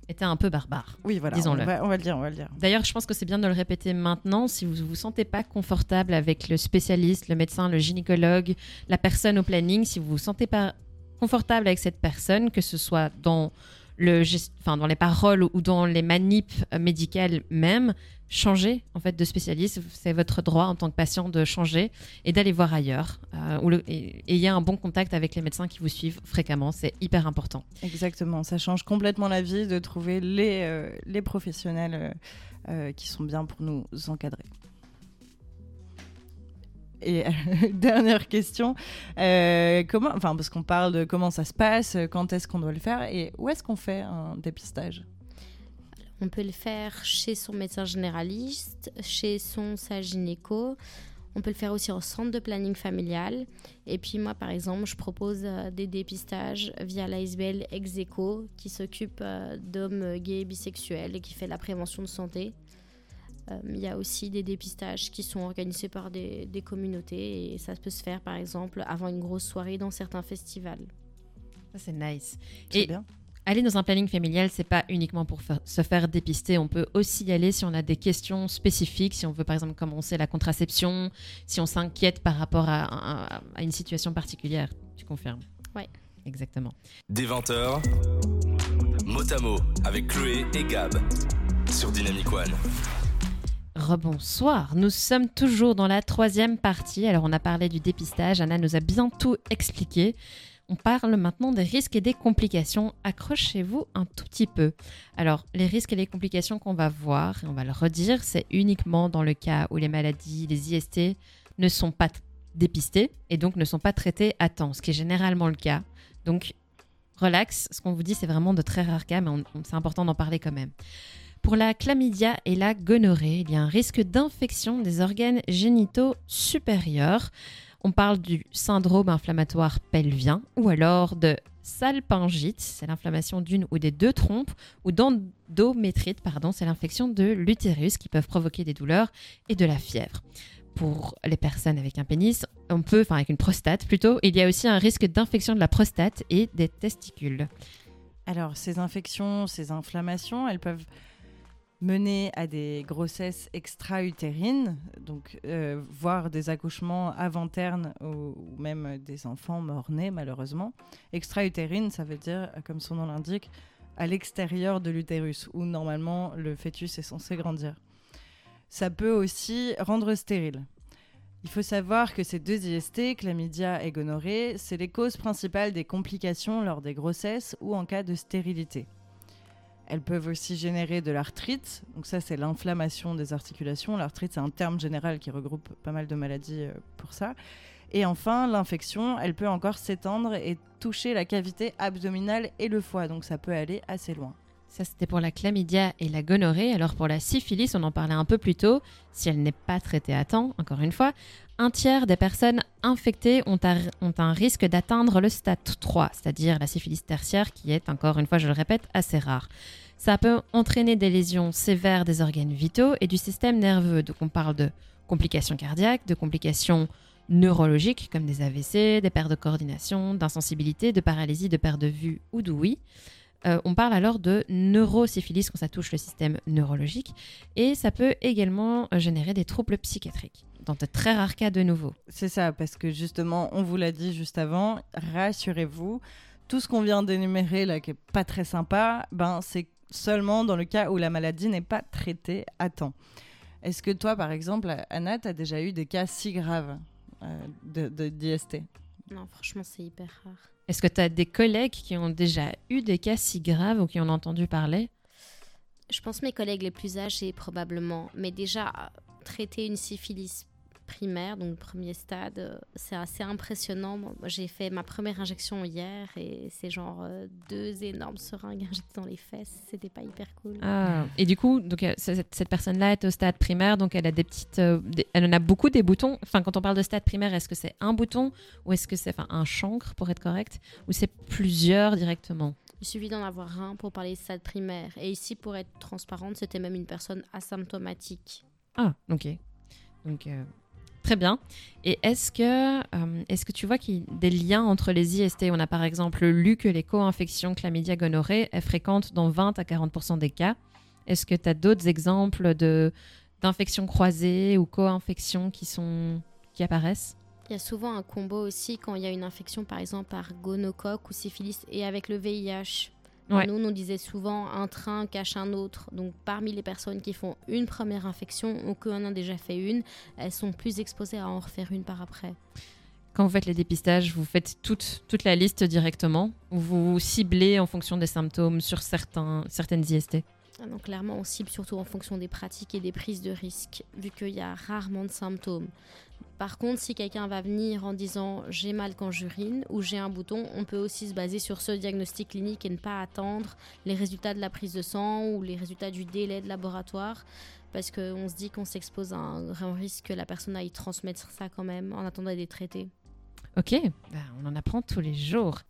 était un peu barbare. Oui, voilà. Disons-le. On, va, le dire, on va le dire. D'ailleurs, je pense que c'est bien de le répéter maintenant. Si vous vous sentez pas confortable avec le spécialiste, le médecin, le gynécologue, la personne au planning, si vous vous sentez pas confortable avec cette personne, que ce soit dans le, enfin, dans les paroles ou dans les manips médicales même, changer en fait de spécialiste. C'est votre droit en tant que patient de changer et d'aller voir ailleurs. Euh, et ayez un bon contact avec les médecins qui vous suivent fréquemment. C'est hyper important. Exactement. Ça change complètement la vie de trouver les, euh, les professionnels euh, qui sont bien pour nous encadrer. Et dernière question, comment, enfin parce qu'on parle de comment ça se passe, quand est-ce qu'on doit le faire et où est-ce qu'on fait un dépistage? On peut le faire chez son médecin généraliste, chez son sage gynéco. On peut le faire aussi en centre de planning familial. Et puis moi, par exemple, je propose euh, des dépistages via l'ASBL Execo, qui s'occupe euh, d'hommes gays et bisexuels et qui fait la prévention de santé. Euh, il y a aussi des dépistages qui sont organisés par des, communautés et ça peut se faire, par exemple, avant une grosse soirée dans certains festivals. Ça, c'est nice. Bien aller dans un planning familial, c'est pas uniquement pour se faire dépister. On peut aussi y aller si on a des questions spécifiques, si on veut par exemple commencer la contraception, si on s'inquiète par rapport à, une situation particulière. Tu confirmes? Oui. Exactement. Des 20 mot à mot, avec Chloé et Gab, sur Dynamic One. Rebonsoir, nous sommes toujours dans la troisième partie. Alors on a parlé du dépistage, Anna nous a bien tout expliqué. On parle maintenant des risques et des complications. Accrochez-vous un tout petit peu. Alors, les risques et les complications qu'on va voir, on va le redire, c'est uniquement dans le cas où les maladies, les IST, ne sont pas dépistées et donc ne sont pas traitées à temps, ce qui est généralement le cas. Donc, relax, ce qu'on vous dit, c'est vraiment de très rares cas, mais c'est important d'en parler quand même. Pour la chlamydia et la gonorrhée, il y a un risque d'infection des organes génitaux supérieurs. On parle du syndrome inflammatoire pelvien ou alors de salpingite, c'est l'inflammation d'une ou des deux trompes, ou d'endométrite, pardon, c'est l'infection de l'utérus qui peuvent provoquer des douleurs et de la fièvre. Pour les personnes avec un pénis, on peut, enfin avec une prostate plutôt, il y a aussi un risque d'infection de la prostate et des testicules. Alors ces infections, ces inflammations, elles peuvent mener à des grossesses extra-utérines, donc euh, voire des accouchements avant-ternes ou, même des enfants morts-nés malheureusement. Extra-utérine, ça veut dire, comme son nom l'indique, à l'extérieur de l'utérus, où normalement le fœtus est censé grandir. Ça peut aussi rendre stérile. Il faut savoir que ces deux IST, chlamydia et gonorrhée, c'est les causes principales des complications lors des grossesses ou en cas de stérilité. Elles peuvent aussi générer de l'arthrite. Donc ça, c'est l'inflammation des articulations. L'arthrite, c'est un terme général qui regroupe pas mal de maladies euh, pour ça. Et enfin, l'infection, elle peut encore s'étendre et toucher la cavité abdominale et le foie. Donc ça peut aller assez loin. Ça, c'était pour la chlamydia et la gonorrhée. Alors pour la syphilis, on en parlait un peu plus tôt. Si elle n'est pas traitée à temps, encore une fois, un tiers des personnes infectées ont, un risque d'atteindre le stade 3, c'est-à-dire la syphilis tertiaire, qui est, encore une fois, je le répète, assez rare. Ça peut entraîner des lésions sévères des organes vitaux et du système nerveux. Donc on parle de complications cardiaques, de complications neurologiques comme des AVC, des pertes de coordination, d'insensibilité, de paralysie, de perte de vue ou d'ouïe. Euh, on parle alors de neurosyphilis quand ça touche le système neurologique et ça peut également générer des troubles psychiatriques dans de très rares cas de nouveau. C'est ça, parce que justement, on vous l'a dit juste avant, rassurez-vous, tout ce qu'on vient d'énumérer là qui est pas très sympa, ben c'est seulement dans le cas où la maladie n'est pas traitée à temps. Est-ce que toi, par exemple, Anna, tu as déjà eu des cas si graves euh, de, d'IST Non, franchement, c'est hyper rare. Est-ce que tu as des collègues qui ont déjà eu des cas si graves ou qui ont entendu parler? Je pense mes collègues les plus âgés, probablement. Mais déjà, traiter une syphilis primaire, donc le premier stade, euh, c'est assez impressionnant. J'ai fait ma première injection hier et c'est genre euh, deux énormes seringues injectées dans les fesses. C'était pas hyper cool. Ah. Et du coup, donc, euh, cette, personne-là est au stade primaire, donc elle a des petites. elle en a beaucoup des boutons. Enfin, quand on parle de stade primaire, est-ce que c'est un bouton ou est-ce que c'est enfin, un chancre pour être correct ou c'est plusieurs directement? Il suffit d'en avoir un pour parler de stade primaire. Et ici, pour être transparente, c'était même une personne asymptomatique. Ah, ok. Donc, Très bien. Et est-ce que, euh, est que tu vois des liens entre les IST On a par exemple lu que les co-infections chlamydia gonorrhée est fréquentes dans 20 à 40 des cas. Est-ce que tu as d'autres exemples de, d'infections croisées ou co-infections qui, qui apparaissent? Il y a souvent un combo aussi quand il y a une infection par exemple par gonocoque ou syphilis et avec le VIH. Nous, on disait souvent un train cache un autre. Donc, parmi les personnes qui font une première infection ou qui en ont déjà fait une, elles sont plus exposées à en refaire une par après. Quand vous faites les dépistages, vous faites toute, toute la liste directement ou vous ciblez en fonction des symptômes sur certains, certaines IST ah donc clairement, on cible surtout en fonction des pratiques et des prises de risques, vu qu'il y a rarement de symptômes. Par contre, si quelqu'un va venir en disant j'ai mal quand j'urine ou j'ai un bouton, on peut aussi se baser sur ce diagnostic clinique et ne pas attendre les résultats de la prise de sang ou les résultats du délai de laboratoire parce qu'on se dit qu'on s'expose à un grand risque que la personne aille transmettre ça quand même en attendant d'être traitée. Ok, bah, on en apprend tous les jours.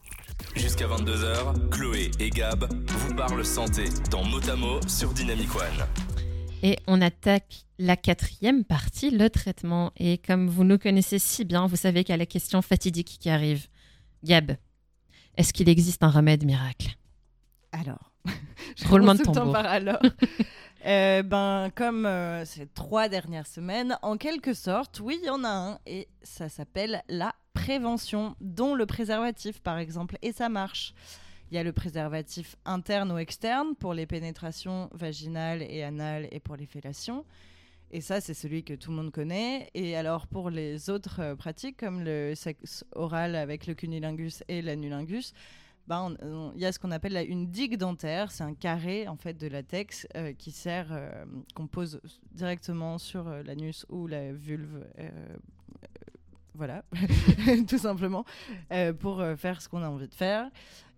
Jusqu'à 22h, Chloé et Gab vous parlent santé dans Motamo sur Dynamic One. Et on attaque la quatrième partie, le traitement. Et comme vous nous connaissez si bien, vous savez qu'il y a la question fatidique qui arrive. Gab, est-ce qu'il existe un remède miracle? Alors, roulement de tambour. Par alors. Euh, ben, comme euh, ces trois dernières semaines, en quelque sorte, oui, il y en a un, et ça s'appelle la prévention, dont le préservatif, par exemple, et ça marche. Il y a le préservatif interne ou externe pour les pénétrations vaginales et anales et pour les fellations. Et ça, c'est celui que tout le monde connaît. Et alors, pour les autres euh, pratiques, comme le sexe oral avec le cunilingus et l'anulingus, ben, il y a ce qu'on appelle une digue dentaire. C'est un carré en fait de latex euh, qui sert, euh, qu'on pose directement sur l'anus ou la vulve voilà, tout simplement, euh, pour euh, faire ce qu'on a envie de faire.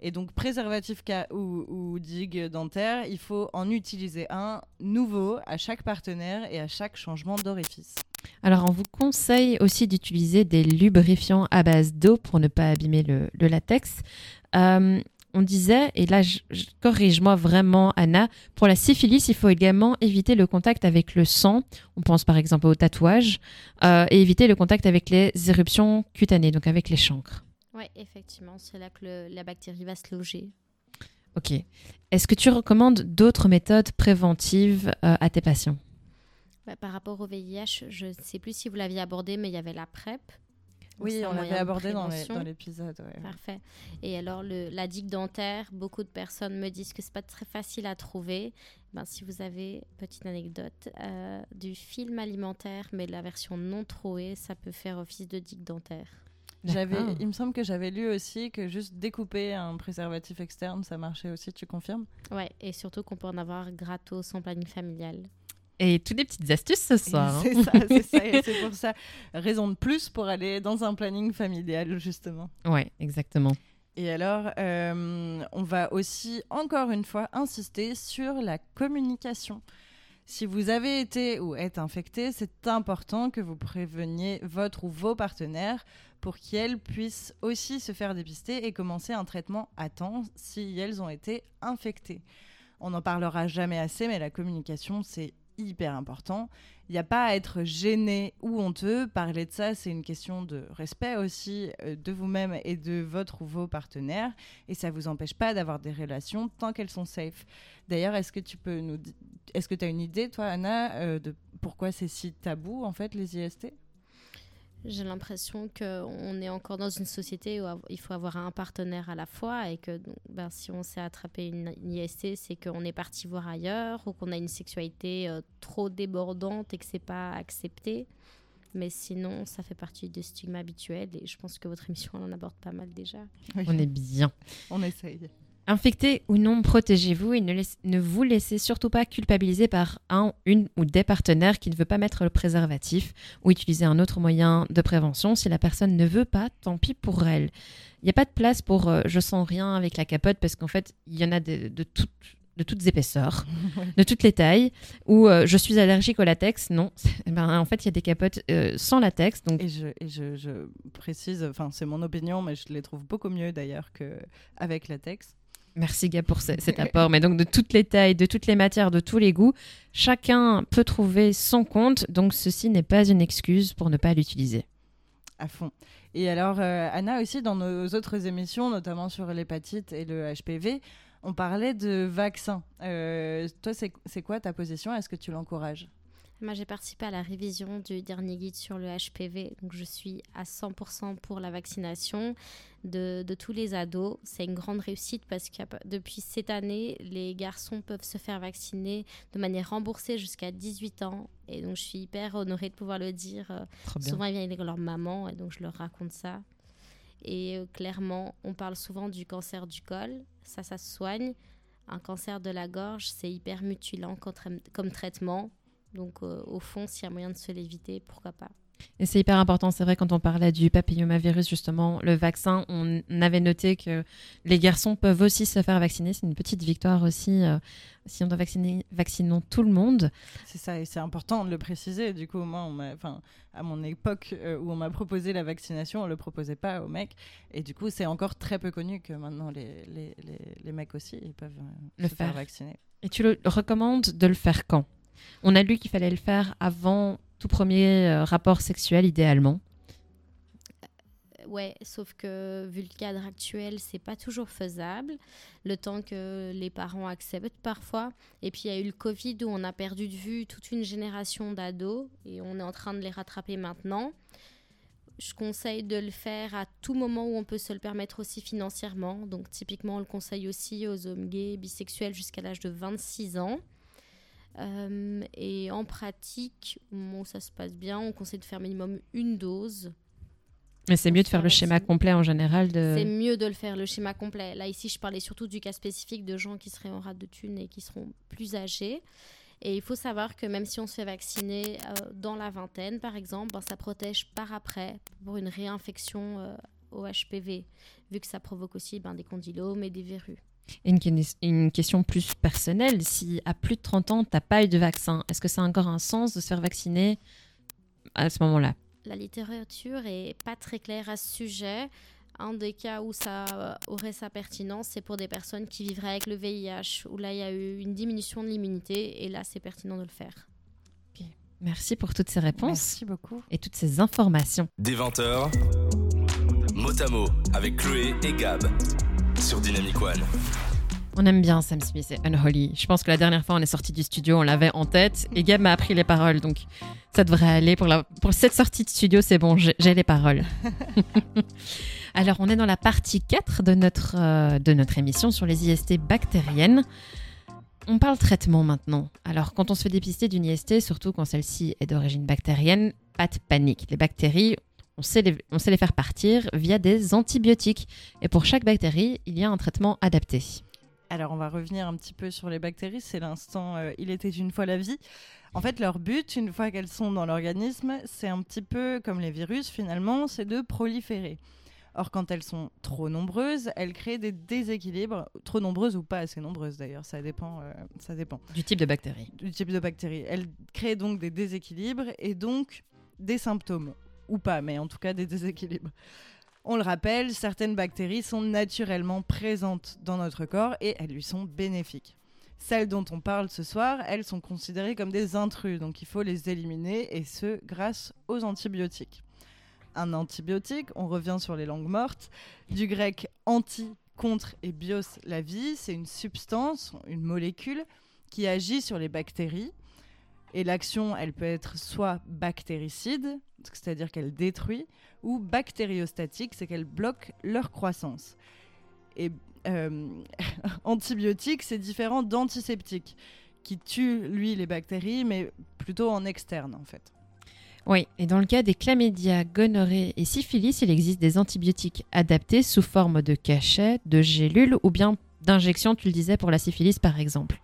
Et donc, préservatif ou, ou digue dentaire, il faut en utiliser un nouveau à chaque partenaire et à chaque changement d'orifice. Alors, on vous conseille aussi d'utiliser des lubrifiants à base d'eau pour ne pas abîmer le, latex. Euh, on disait, et là, corrige-moi vraiment, Anna, pour la syphilis, il faut également éviter le contact avec le sang. On pense par exemple au tatouage, euh, et éviter le contact avec les éruptions cutanées, donc avec les chancres. Oui, effectivement, c'est là que la bactérie va se loger. Ok. Est-ce que tu recommandes d'autres méthodes préventives euh, à tes patients? Bah, Par rapport au VIH, je ne sais plus si vous l'aviez abordé, mais il y avait la PrEP. Oui, on l'avait abordé dans l'épisode. Parfait. Et alors, le, la digue dentaire, beaucoup de personnes me disent que c'est pas très facile à trouver. Ben, si vous avez, petite anecdote, euh, du film alimentaire, mais la version non trouée, ça peut faire office de digue dentaire. J'avais, il me semble que j'avais lu aussi que juste découper un préservatif externe, ça marchait aussi. Tu confirmes? Ouais, et surtout qu'on peut en avoir gratos en planning familial. Et toutes les petites astuces ce soir. Hein. C'est ça, c'est pour ça. Raison de plus pour aller dans un planning familial, justement. Ouais, exactement. Et alors, euh, on va aussi, encore une fois, insister sur la communication. Si vous avez été ou êtes infecté, c'est important que vous préveniez votre ou vos partenaires pour qu'elles puissent aussi se faire dépister et commencer un traitement à temps si elles ont été infectées. On n'en parlera jamais assez, mais la communication, c'est hyper important. Il n'y a pas à être gêné ou honteux. Parler de ça, c'est une question de respect aussi euh, de vous-même et de votre ou vos partenaires. Et ça ne vous empêche pas d'avoir des relations tant qu'elles sont safe. D'ailleurs, est-ce que tu peux nous... Est-ce que tu as une idée, toi, Anna, euh, de pourquoi c'est si tabou, en fait, les IST j'ai l'impression qu'on est encore dans une société où il faut avoir un partenaire à la fois et que ben, si on s'est attrapé une, IST, c'est qu'on est parti voir ailleurs ou qu'on a une sexualité euh, trop débordante et que c'est pas accepté. Mais sinon, ça fait partie des stigmas habituels et je pense que votre émission en aborde pas mal déjà. On est bien. On essaye. Infecté ou non, protégez-vous et ne, vous laissez surtout pas culpabiliser par un, une ou des partenaires qui ne veut pas mettre le préservatif ou utiliser un autre moyen de prévention. Si la personne ne veut pas, tant pis pour elle. Il n'y a pas de place pour euh, je sens rien avec la capote parce qu'en fait, il y en a de, de, de toutes épaisseurs, de toutes les tailles, ou euh, je suis allergique au latex. Non, eh ben, en fait, il y a des capotes euh, sans latex. Donc... Et, je, et je, je précise, enfin, c'est mon opinion, mais je les trouve beaucoup mieux d'ailleurs qu'avec latex. Merci Gab pour cet apport. Mais donc de toutes les tailles, de toutes les matières, de tous les goûts, chacun peut trouver son compte. Donc ceci n'est pas une excuse pour ne pas l'utiliser. À fond. Et alors, euh, Anna, aussi, dans nos autres émissions, notamment sur l'hépatite et le HPV, on parlait de vaccins. Euh, toi, c'est quoi ta position? Est-ce que tu l'encourages? Moi, j'ai participé à la révision du dernier guide sur le HPV, donc je suis à 100% pour la vaccination de, tous les ados. C'est une grande réussite parce que depuis cette année, les garçons peuvent se faire vacciner de manière remboursée jusqu'à 18 ans. Et donc, je suis hyper honorée de pouvoir le dire. Euh, souvent, ils viennent avec leur maman et donc je leur raconte ça. Et euh, clairement, on parle souvent du cancer du col. Ça, ça se soigne. Un cancer de la gorge, c'est hyper mutilant comme traitement. Donc, euh, au fond, s'il y a moyen de se l'éviter, pourquoi pas et c'est hyper important, c'est vrai, quand on parlait du papillomavirus, justement, le vaccin, on avait noté que les garçons peuvent aussi se faire vacciner. C'est une petite victoire aussi. Euh, si on doit vacciner, vaccinons tout le monde. C'est ça, et c'est important de le préciser. Du coup, moi, on à mon époque euh, où on m'a proposé la vaccination, on ne le proposait pas aux mecs. Et du coup, c'est encore très peu connu que maintenant, les, les, les, mecs aussi, ils peuvent le se faire vacciner. Et tu le recommandes de le faire quand? On a lu qu'il fallait le faire avant tout premier euh, rapport sexuel, idéalement. Ouais, sauf que vu le cadre actuel, c'est pas toujours faisable. Le temps que les parents acceptent parfois. Et puis il y a eu le Covid où on a perdu de vue toute une génération d'ados et on est en train de les rattraper maintenant. Je conseille de le faire à tout moment où on peut se le permettre aussi financièrement. Donc typiquement, on le conseille aussi aux hommes gays, bisexuels jusqu'à l'âge de 26 ans. Euh, et en pratique, ça se passe bien, on conseille de faire minimum une dose. Mais c'est mieux de faire le schéma complet en général. De... C'est mieux de le faire le schéma complet. Là, ici, je parlais surtout du cas spécifique de gens qui seraient en rate de thunes et qui seront plus âgés. Et il faut savoir que même si on se fait vacciner euh, dans la vingtaine, par exemple, ben, ça protège par après pour une réinfection euh, au HPV, vu que ça provoque aussi ben, des condylomes et des verrues. Une, une, question plus personnelle, si à plus de 30 ans, tu n'as pas eu de vaccin, est-ce que ça a encore un sens de se faire vacciner à ce moment-là? La littérature est pas très claire à ce sujet. Un des cas où ça aurait sa pertinence, c'est pour des personnes qui vivraient avec le VIH, où là, il y a eu une diminution de l'immunité, et là, c'est pertinent de le faire. Merci pour toutes ces réponses. Merci beaucoup. Et toutes ces informations. Des 20 mot à mot, avec Chloé et Gab sur Dynamic One. On aime bien Sam Smith et Unholy. Je pense que la dernière fois on est sorti du studio, on l'avait en tête et Gab m'a appris les paroles, donc ça devrait aller. Pour, la... pour cette sortie de studio, c'est bon, j'ai les paroles. Alors on est dans la partie 4 de notre, euh, de notre émission sur les IST bactériennes. On parle traitement maintenant. Alors quand on se fait dépister d'une IST, surtout quand celle-ci est d'origine bactérienne, pas de panique. Les bactéries, on sait les, on sait les faire partir via des antibiotiques. Et pour chaque bactérie, il y a un traitement adapté. Alors, on va revenir un petit peu sur les bactéries. C'est l'instant euh, Il était une fois la vie. En fait, leur but, une fois qu'elles sont dans l'organisme, c'est un petit peu comme les virus, finalement, c'est de proliférer. Or, quand elles sont trop nombreuses, elles créent des déséquilibres, trop nombreuses ou pas assez nombreuses d'ailleurs, ça dépend, euh, ça dépend. Du type de bactérie. Du type de bactérie. Elles créent donc des déséquilibres et donc des symptômes, ou pas, mais en tout cas des déséquilibres. On le rappelle, certaines bactéries sont naturellement présentes dans notre corps et elles lui sont bénéfiques. Celles dont on parle ce soir, elles sont considérées comme des intrus, donc il faut les éliminer et ce grâce aux antibiotiques. Un antibiotique, on revient sur les langues mortes, du grec anti, contre et bios, la vie, c'est une substance, une molécule qui agit sur les bactéries. Et l'action, elle peut être soit bactéricide, c'est-à-dire qu'elle détruit, ou bactériostatique, c'est qu'elle bloque leur croissance. Et euh, antibiotique, c'est différent d'antiseptique, qui tue, lui, les bactéries, mais plutôt en externe, en fait. Oui, et dans le cas des chlamydia, gonorrhée et syphilis, il existe des antibiotiques adaptés sous forme de cachet, de gélules ou bien d'injections, tu le disais, pour la syphilis par exemple.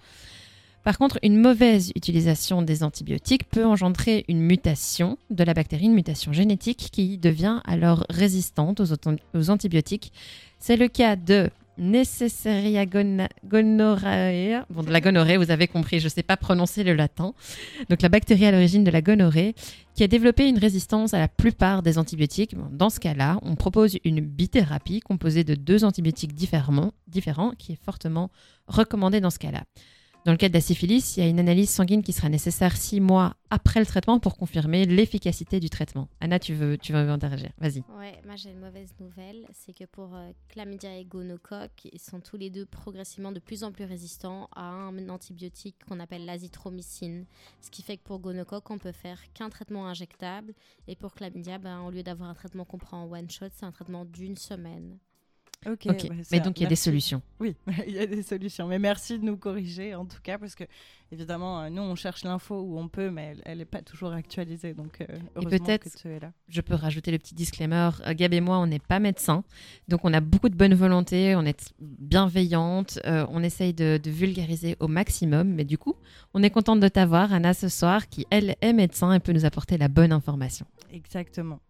Par contre, une mauvaise utilisation des antibiotiques peut engendrer une mutation de la bactérie, une mutation génétique qui devient alors résistante aux, antibiotiques. C'est le cas de Necessaria gonorrhea. Bon, de la gonorrhée, vous avez compris, je ne sais pas prononcer le latin. Donc la bactérie à l'origine de la gonorrhée qui a développé une résistance à la plupart des antibiotiques. dans ce cas-là, on propose une bithérapie composée de deux antibiotiques différents qui est fortement recommandée dans ce cas-là. Dans le cas de la syphilis, il y a une analyse sanguine qui sera nécessaire six mois après le traitement pour confirmer l'efficacité du traitement. Anna, tu veux, tu veux interagir Vas-y. Ouais, moi j'ai une mauvaise nouvelle, c'est que pour euh, chlamydia et gonocoque, ils sont tous les deux progressivement de plus en plus résistants à un antibiotique qu'on appelle l'azithromycine. Ce qui fait que pour gonocoque, on peut faire qu'un traitement injectable et pour chlamydia, ben, au lieu d'avoir un traitement qu'on prend en one shot, c'est un traitement d'une semaine. Ok, mais donc il y a des solutions. Oui, il y a des solutions. Mais merci de nous corriger en tout cas, parce que évidemment, euh, nous on cherche l'info où on peut, mais elle n'est pas toujours actualisée. Donc euh, heureusement que tu es là. Je peux rajouter le petit disclaimer euh, Gab et moi, on n'est pas médecins, donc on a beaucoup de bonne volonté, on est bienveillante, on essaye de, de, vulgariser au maximum, mais du coup, on est contente de t'avoir, Anna, ce soir, qui elle est médecin et peut nous apporter la bonne information. Exactement.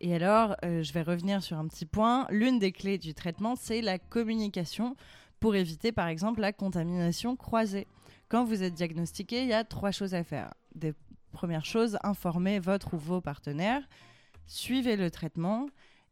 Et alors, euh, je vais revenir sur un petit point. L'une des clés du traitement, c'est la communication pour éviter, par exemple, la contamination croisée. Quand vous êtes diagnostiqué, il y a trois choses à faire. Des premières choses, informer votre ou vos partenaires, suivez le traitement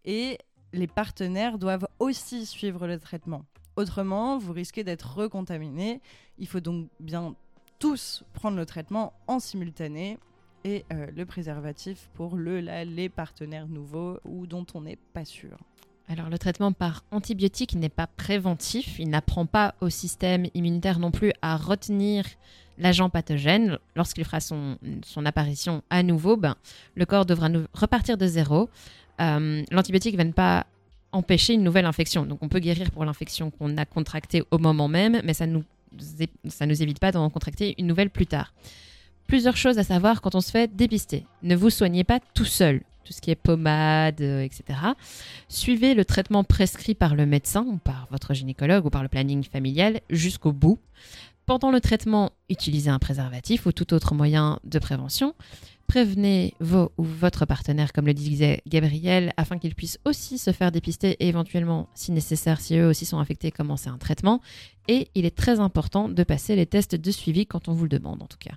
et les partenaires doivent aussi suivre le traitement. Autrement, vous risquez d'être recontaminé. Il faut donc bien tous prendre le traitement en simultané euh, le préservatif pour le, les partenaires nouveaux ou dont on n'est pas sûr. Alors le traitement par antibiotique n'est pas préventif, il n'apprend pas au système immunitaire non plus à retenir l'agent pathogène. Lorsqu'il fera son, apparition à nouveau, ben, le corps devra repartir de zéro. Euh, l'antibiotique ne va pas empêcher une nouvelle infection. Donc on peut guérir pour l'infection qu'on a contractée au moment même, mais ça ne nous, ça nous évite pas d'en contracter une nouvelle plus tard. Plusieurs choses à savoir quand on se fait dépister. Ne vous soignez pas tout seul, tout ce qui est pommade, euh, etc. Suivez le traitement prescrit par le médecin par votre gynécologue ou par le planning familial jusqu'au bout. Pendant le traitement, utilisez un préservatif ou tout autre moyen de prévention. Prévenez vos ou votre partenaire, comme le disait Gabriel, afin qu'il puisse aussi se faire dépister et éventuellement, si nécessaire, si eux aussi sont infectés, commencer un traitement. Et il est très important de passer les tests de suivi quand on vous le demande, en tout cas.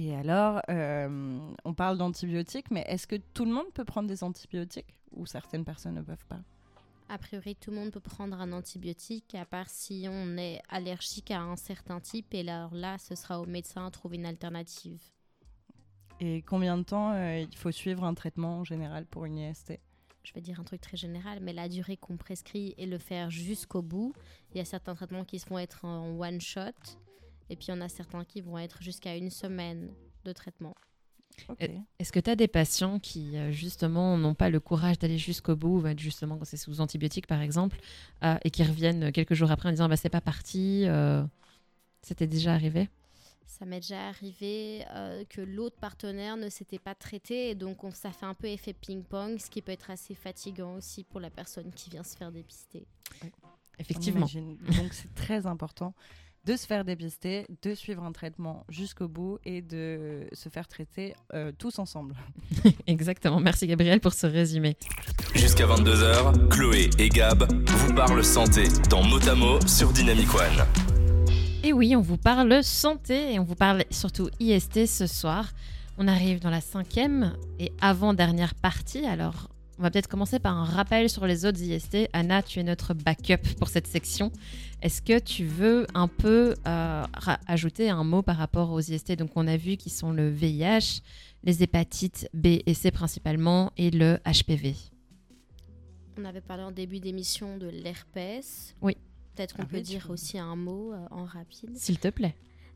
Et alors, euh, on parle d'antibiotiques, mais est-ce que tout le monde peut prendre des antibiotiques ou certaines personnes ne peuvent pas? A priori, tout le monde peut prendre un antibiotique, à part si on est allergique à un certain type. Et alors là, ce sera au médecin de trouver une alternative. Et combien de temps euh, il faut suivre un traitement en général pour une IST je vais dire un truc très général, mais la durée qu'on prescrit et le faire jusqu'au bout. Il y a certains traitements qui vont être en one shot, et puis il y en a certains qui vont être jusqu'à une semaine de traitement. Est-ce que tu as des patients qui, euh, justement, n'ont pas le courage d'aller jusqu'au bout, justement quand c'est sous antibiotiques, par exemple, euh, et qui reviennent quelques jours après en disant bah, c'est pas parti euh, C'était déjà arrivé? Ça m'est déjà arrivé que l'autre partenaire ne s'était pas traité et donc on, ça fait un peu effet ping-pong, ce qui peut être assez fatigant aussi pour la personne qui vient se faire dépister. Effectivement. Donc c'est très important de se faire dépister, de suivre un traitement jusqu'au bout et de se faire traiter euh, tous ensemble. Exactement. Merci Gabriel pour ce résumé. Jusqu'à 22h, Chloé et Gab vous parlent santé dans Motamo sur Dynamic One. Et oui, on vous parle santé et on vous parle surtout IST ce soir. On arrive dans la cinquième et avant-dernière partie. Alors, on va peut-être commencer par un rappel sur les autres IST. Anna, tu es notre backup pour cette section. Est-ce que tu veux un peu euh, ajouter un mot par rapport aux IST Donc, on a vu qu'ils sont le VIH, les hépatites B et C principalement, et le HPV. On avait parlé en début d'émission de l'herpès. Oui. Peut-être qu'on ah peut dire aussi un mot euh, en rapide. S'il te plaît.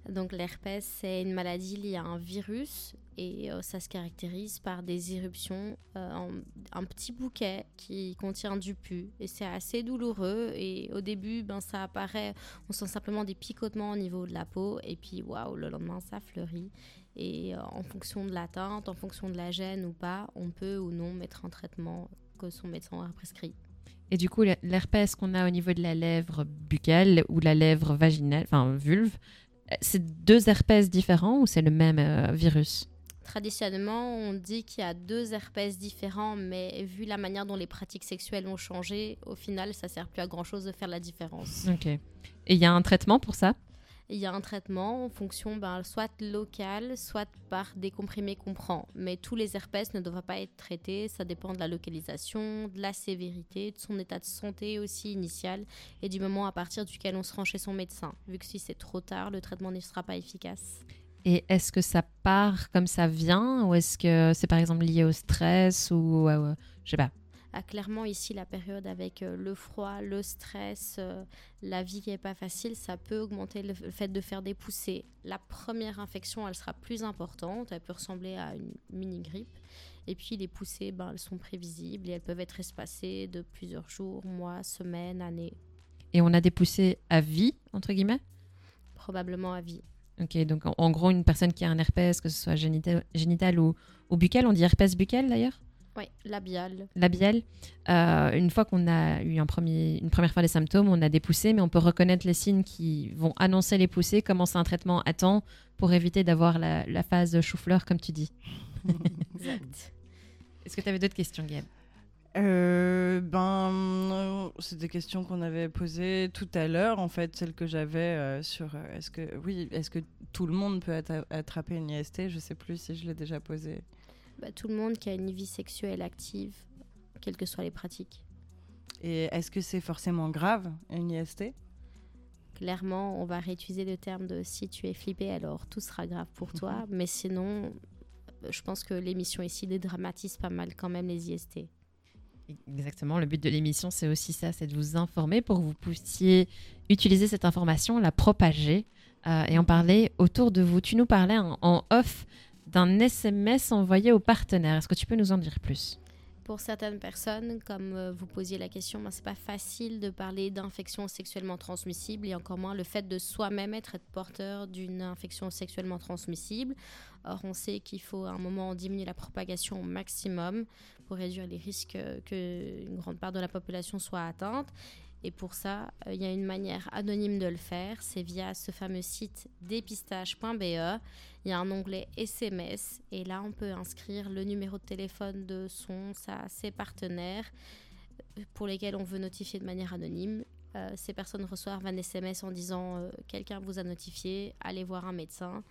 Donc l'herpès, c'est une maladie liée à un virus et euh, ça se caractérise par des éruptions, euh, un petit bouquet qui contient du pus et c'est assez douloureux et au début, ben, ça apparaît, on sent simplement des picotements au niveau de la peau et puis waouh, le lendemain ça fleurit et euh, en fonction de l'atteinte, en fonction de la gêne ou pas, on peut ou non mettre un traitement que son médecin a prescrit. Et du coup, l'herpès qu'on a au niveau de la lèvre buccale ou la lèvre vaginale, enfin vulve, c'est deux herpès différents ou c'est le même euh, virus? Traditionnellement, on dit qu'il y a deux herpès différents, mais vu la manière dont les pratiques sexuelles ont changé, au final, ça sert plus à grand chose de faire la différence. Ok. Et il y a un traitement pour ça? Il y a un traitement en fonction ben, soit local, soit par des comprimés qu'on prend. Mais tous les herpès ne doivent pas être traités. Ça dépend de la localisation, de la sévérité, de son état de santé aussi initial et du moment à partir duquel on se rend chez son médecin. Vu que si c'est trop tard, le traitement ne sera pas efficace. Et est-ce que ça part comme ça vient ou est-ce que c'est par exemple lié au stress ou euh, je sais pas clairement ici la période avec euh, le froid, le stress, euh, la vie qui n'est pas facile, ça peut augmenter le, fait de faire des poussées. La première infection, elle sera plus importante, elle peut ressembler à une mini-grippe. Et puis les poussées, ben, elles sont prévisibles et elles peuvent être espacées de plusieurs jours, mois, semaines, années. Et on a des poussées à vie, entre guillemets? Probablement à vie. Ok, donc en, gros, une personne qui a un herpès, que ce soit génital, génital ou, ou buccal, on dit herpès buccal d'ailleurs? Oui, labial. Labial. Euh, une fois qu'on a eu un premier, une première fois les symptômes, on a des poussées, mais on peut reconnaître les signes qui vont annoncer les poussées, commencer un traitement à temps pour éviter d'avoir la, la, phase chou-fleur, comme tu dis. exact. Est-ce que tu avais d'autres questions, Gab euh, ben, c'est des questions qu'on avait posées tout à l'heure, en fait, celles que j'avais euh, sur est-ce que oui, est-ce que tout le monde peut attraper une IST Je sais plus si je l'ai déjà posé. Bah, tout le monde qui a une vie sexuelle active, quelles que soient les pratiques. Et est-ce que c'est forcément grave, une IST Clairement, on va réutiliser le terme de si tu es flippé, alors tout sera grave pour toi. Mhm. Mais sinon, je pense que l'émission ici dédramatise pas mal quand même les IST. Exactement, le but de l'émission, c'est aussi ça, c'est de vous informer pour que vous puissiez utiliser cette information, la propager euh, et en parler autour de vous. Tu nous parlais en off d'un SMS envoyé aux partenaires. Est-ce que tu peux nous en dire plus? Pour certaines personnes, comme euh, vous posiez la question, ben, c'est pas facile de parler d'infection sexuellement transmissible et encore moins le fait de soi-même être porteur d'une infection sexuellement transmissible. Or, on sait qu'il faut à un moment diminuer la propagation au maximum pour réduire les risques qu'une grande part de la population soit atteinte. Et pour ça, euh, il y a une manière anonyme de le faire, c'est via ce fameux site dépistage.be. Il y a un onglet SMS et là, on peut inscrire le numéro de téléphone de son, sa, ses partenaires euh, pour lesquels on veut notifier de manière anonyme. Euh, ces personnes reçoivent un SMS en disant quelqu'un vous a notifié, allez voir un médecin.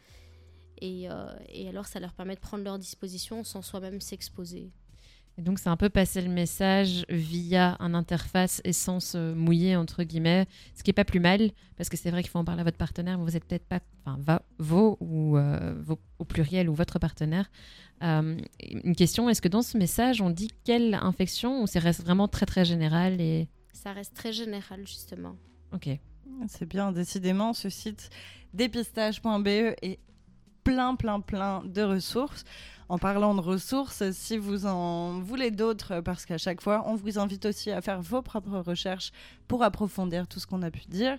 Et, et alors, ça leur permet de prendre leur disposition sans soi-même s'exposer. Et donc, c'est un peu passer le message via un interface essence mouillée, entre guillemets, ce qui n'est pas plus mal, parce que c'est vrai qu'il faut en parler à votre partenaire, mais vous n'êtes peut-être pas, enfin, va, vos ou vos, au pluriel ou votre partenaire. une question, est-ce que dans ce message, on dit quelle infection ou c'est reste vraiment très, très général et... Ça reste très général, justement. Ok. C'est bien, décidément, ce site dépistage.be est plein, plein, plein de ressources. En parlant de ressources, si vous en voulez d'autres, parce qu'à chaque fois, on vous invite aussi à faire vos propres recherches pour approfondir tout ce qu'on a pu dire.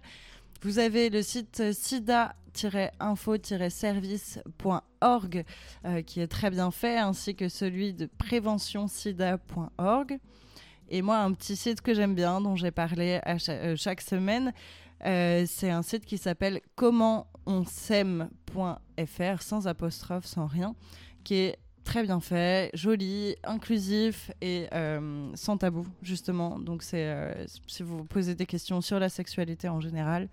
Vous avez le site sida-info-service.org euh, qui est très bien fait, ainsi que celui de préventionsida.org. Et moi, un petit site que j'aime bien, dont j'ai parlé euh, chaque, semaine, euh, c'est un site qui s'appelle commentonSaime.fr, sans apostrophe, sans rien, qui est très bien fait, joli, inclusif et euh, sans tabou, justement. Donc, c'est si vous posez des questions sur la sexualité en général,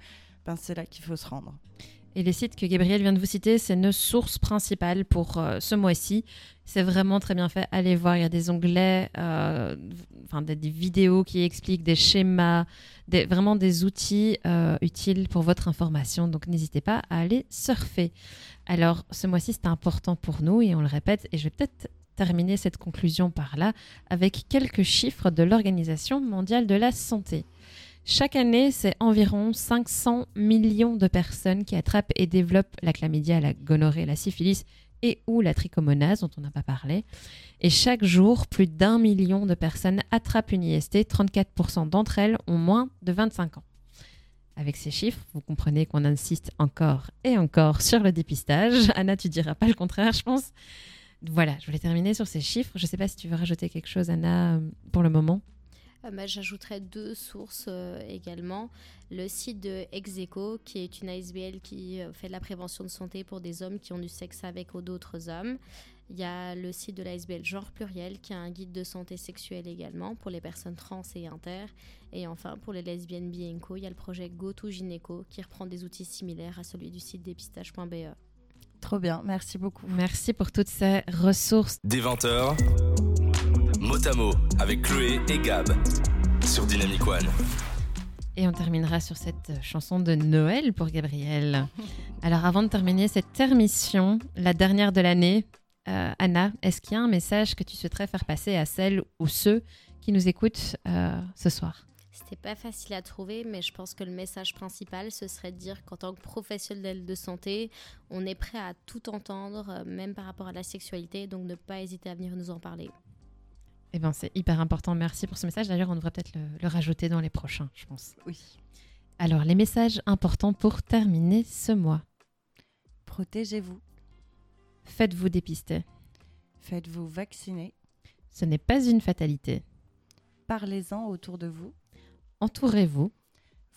ben, c'est là qu'il faut se rendre. Et les sites que Gabriel vient de vous citer, c'est nos sources principales pour euh, ce mois-ci. C'est vraiment très bien fait. Allez voir, il y a des onglets, euh, enfin des, vidéos qui expliquent des schémas, des, vraiment des outils euh, utiles pour votre information. Donc n'hésitez pas à aller surfer. Alors ce mois-ci, c'est important pour nous et on le répète. Et je vais peut-être terminer cette conclusion par là avec quelques chiffres de l'Organisation mondiale de la santé. Chaque année, c'est environ 500 millions de personnes qui attrapent et développent la chlamydia, la gonorrhée, la syphilis et ou la trichomonase dont on n'a pas parlé. Et chaque jour, plus d'un million de personnes attrapent une IST. 34% d'entre elles ont moins de 25 ans. Avec ces chiffres, vous comprenez qu'on insiste encore et encore sur le dépistage. Anna, tu diras pas le contraire, je pense. Voilà, je voulais terminer sur ces chiffres. Je ne sais pas si tu veux rajouter quelque chose, Anna, pour le moment. Euh, j'ajouterais deux sources euh, également. Le site de Execo, qui est une ASBL qui euh, fait de la prévention de santé pour des hommes qui ont du sexe avec ou d'autres hommes. Il y a le site de l'ASBL Genre Pluriel, qui a un guide de santé sexuelle également pour les personnes trans et inter. Et enfin, pour les lesbiennes bi il y a le projet GoToGynéco, qui reprend des outils similaires à celui du site dépistage.be. Trop bien, merci beaucoup. Merci pour toutes ces ressources. Des Motamo avec Chloé et Gab sur Dynamic One. Et on terminera sur cette chanson de Noël pour Gabriel. Alors avant de terminer cette émission, la dernière de l'année, euh, Anna, est-ce qu'il y a un message que tu souhaiterais faire passer à celles ou ceux qui nous écoutent euh, ce soir? C'était pas facile à trouver, mais je pense que le message principal, ce serait de dire qu'en tant que professionnel de santé, on est prêt à tout entendre, euh, même par rapport à la sexualité, donc ne pas hésiter à venir nous en parler. Eh ben, c'est hyper important. Merci pour ce message. D'ailleurs, on devrait peut-être le, rajouter dans les prochains, je pense. Oui. Alors, les messages importants pour terminer ce mois. Protégez-vous. Faites-vous dépister. Faites-vous vacciner. Ce n'est pas une fatalité. Parlez-en autour de vous. Entourez-vous.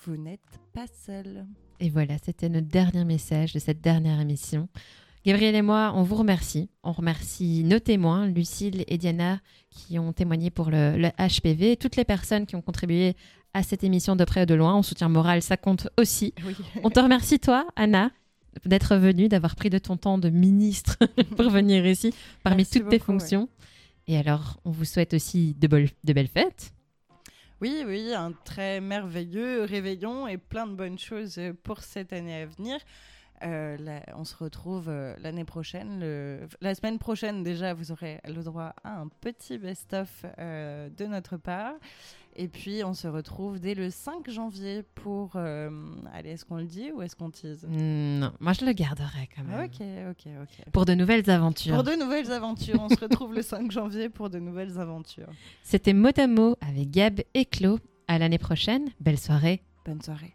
Vous n'êtes pas seul. Et voilà, c'était notre dernier message de cette dernière émission. Gabriel et moi, on vous remercie. On remercie nos témoins, Lucille et Diana, qui ont témoigné pour le, HPV, toutes les personnes qui ont contribué à cette émission de près ou de loin. En soutien moral, ça compte aussi. On te remercie, toi, Anna, d'être venue, d'avoir pris de ton temps de ministre pour venir ici, parmi toutes tes fonctions. Et alors, on vous souhaite aussi de, de belles fêtes. Oui, oui, un très merveilleux réveillon et plein de bonnes choses pour cette année à venir. Euh, on se retrouve euh, l'année prochaine. La semaine prochaine, déjà, vous aurez le droit à un petit best-of euh, de notre part. Et puis, on se retrouve dès le 5 janvier pour. allez, est-ce qu'on le dit ou est-ce qu'on tease? Non, moi je le garderai quand même. Ok, ok, ok. Pour de nouvelles aventures. Pour de nouvelles aventures. on se retrouve le 5 janvier pour de nouvelles aventures. C'était Motamo avec Gab et Claude. À l'année prochaine. Belle soirée. Bonne soirée.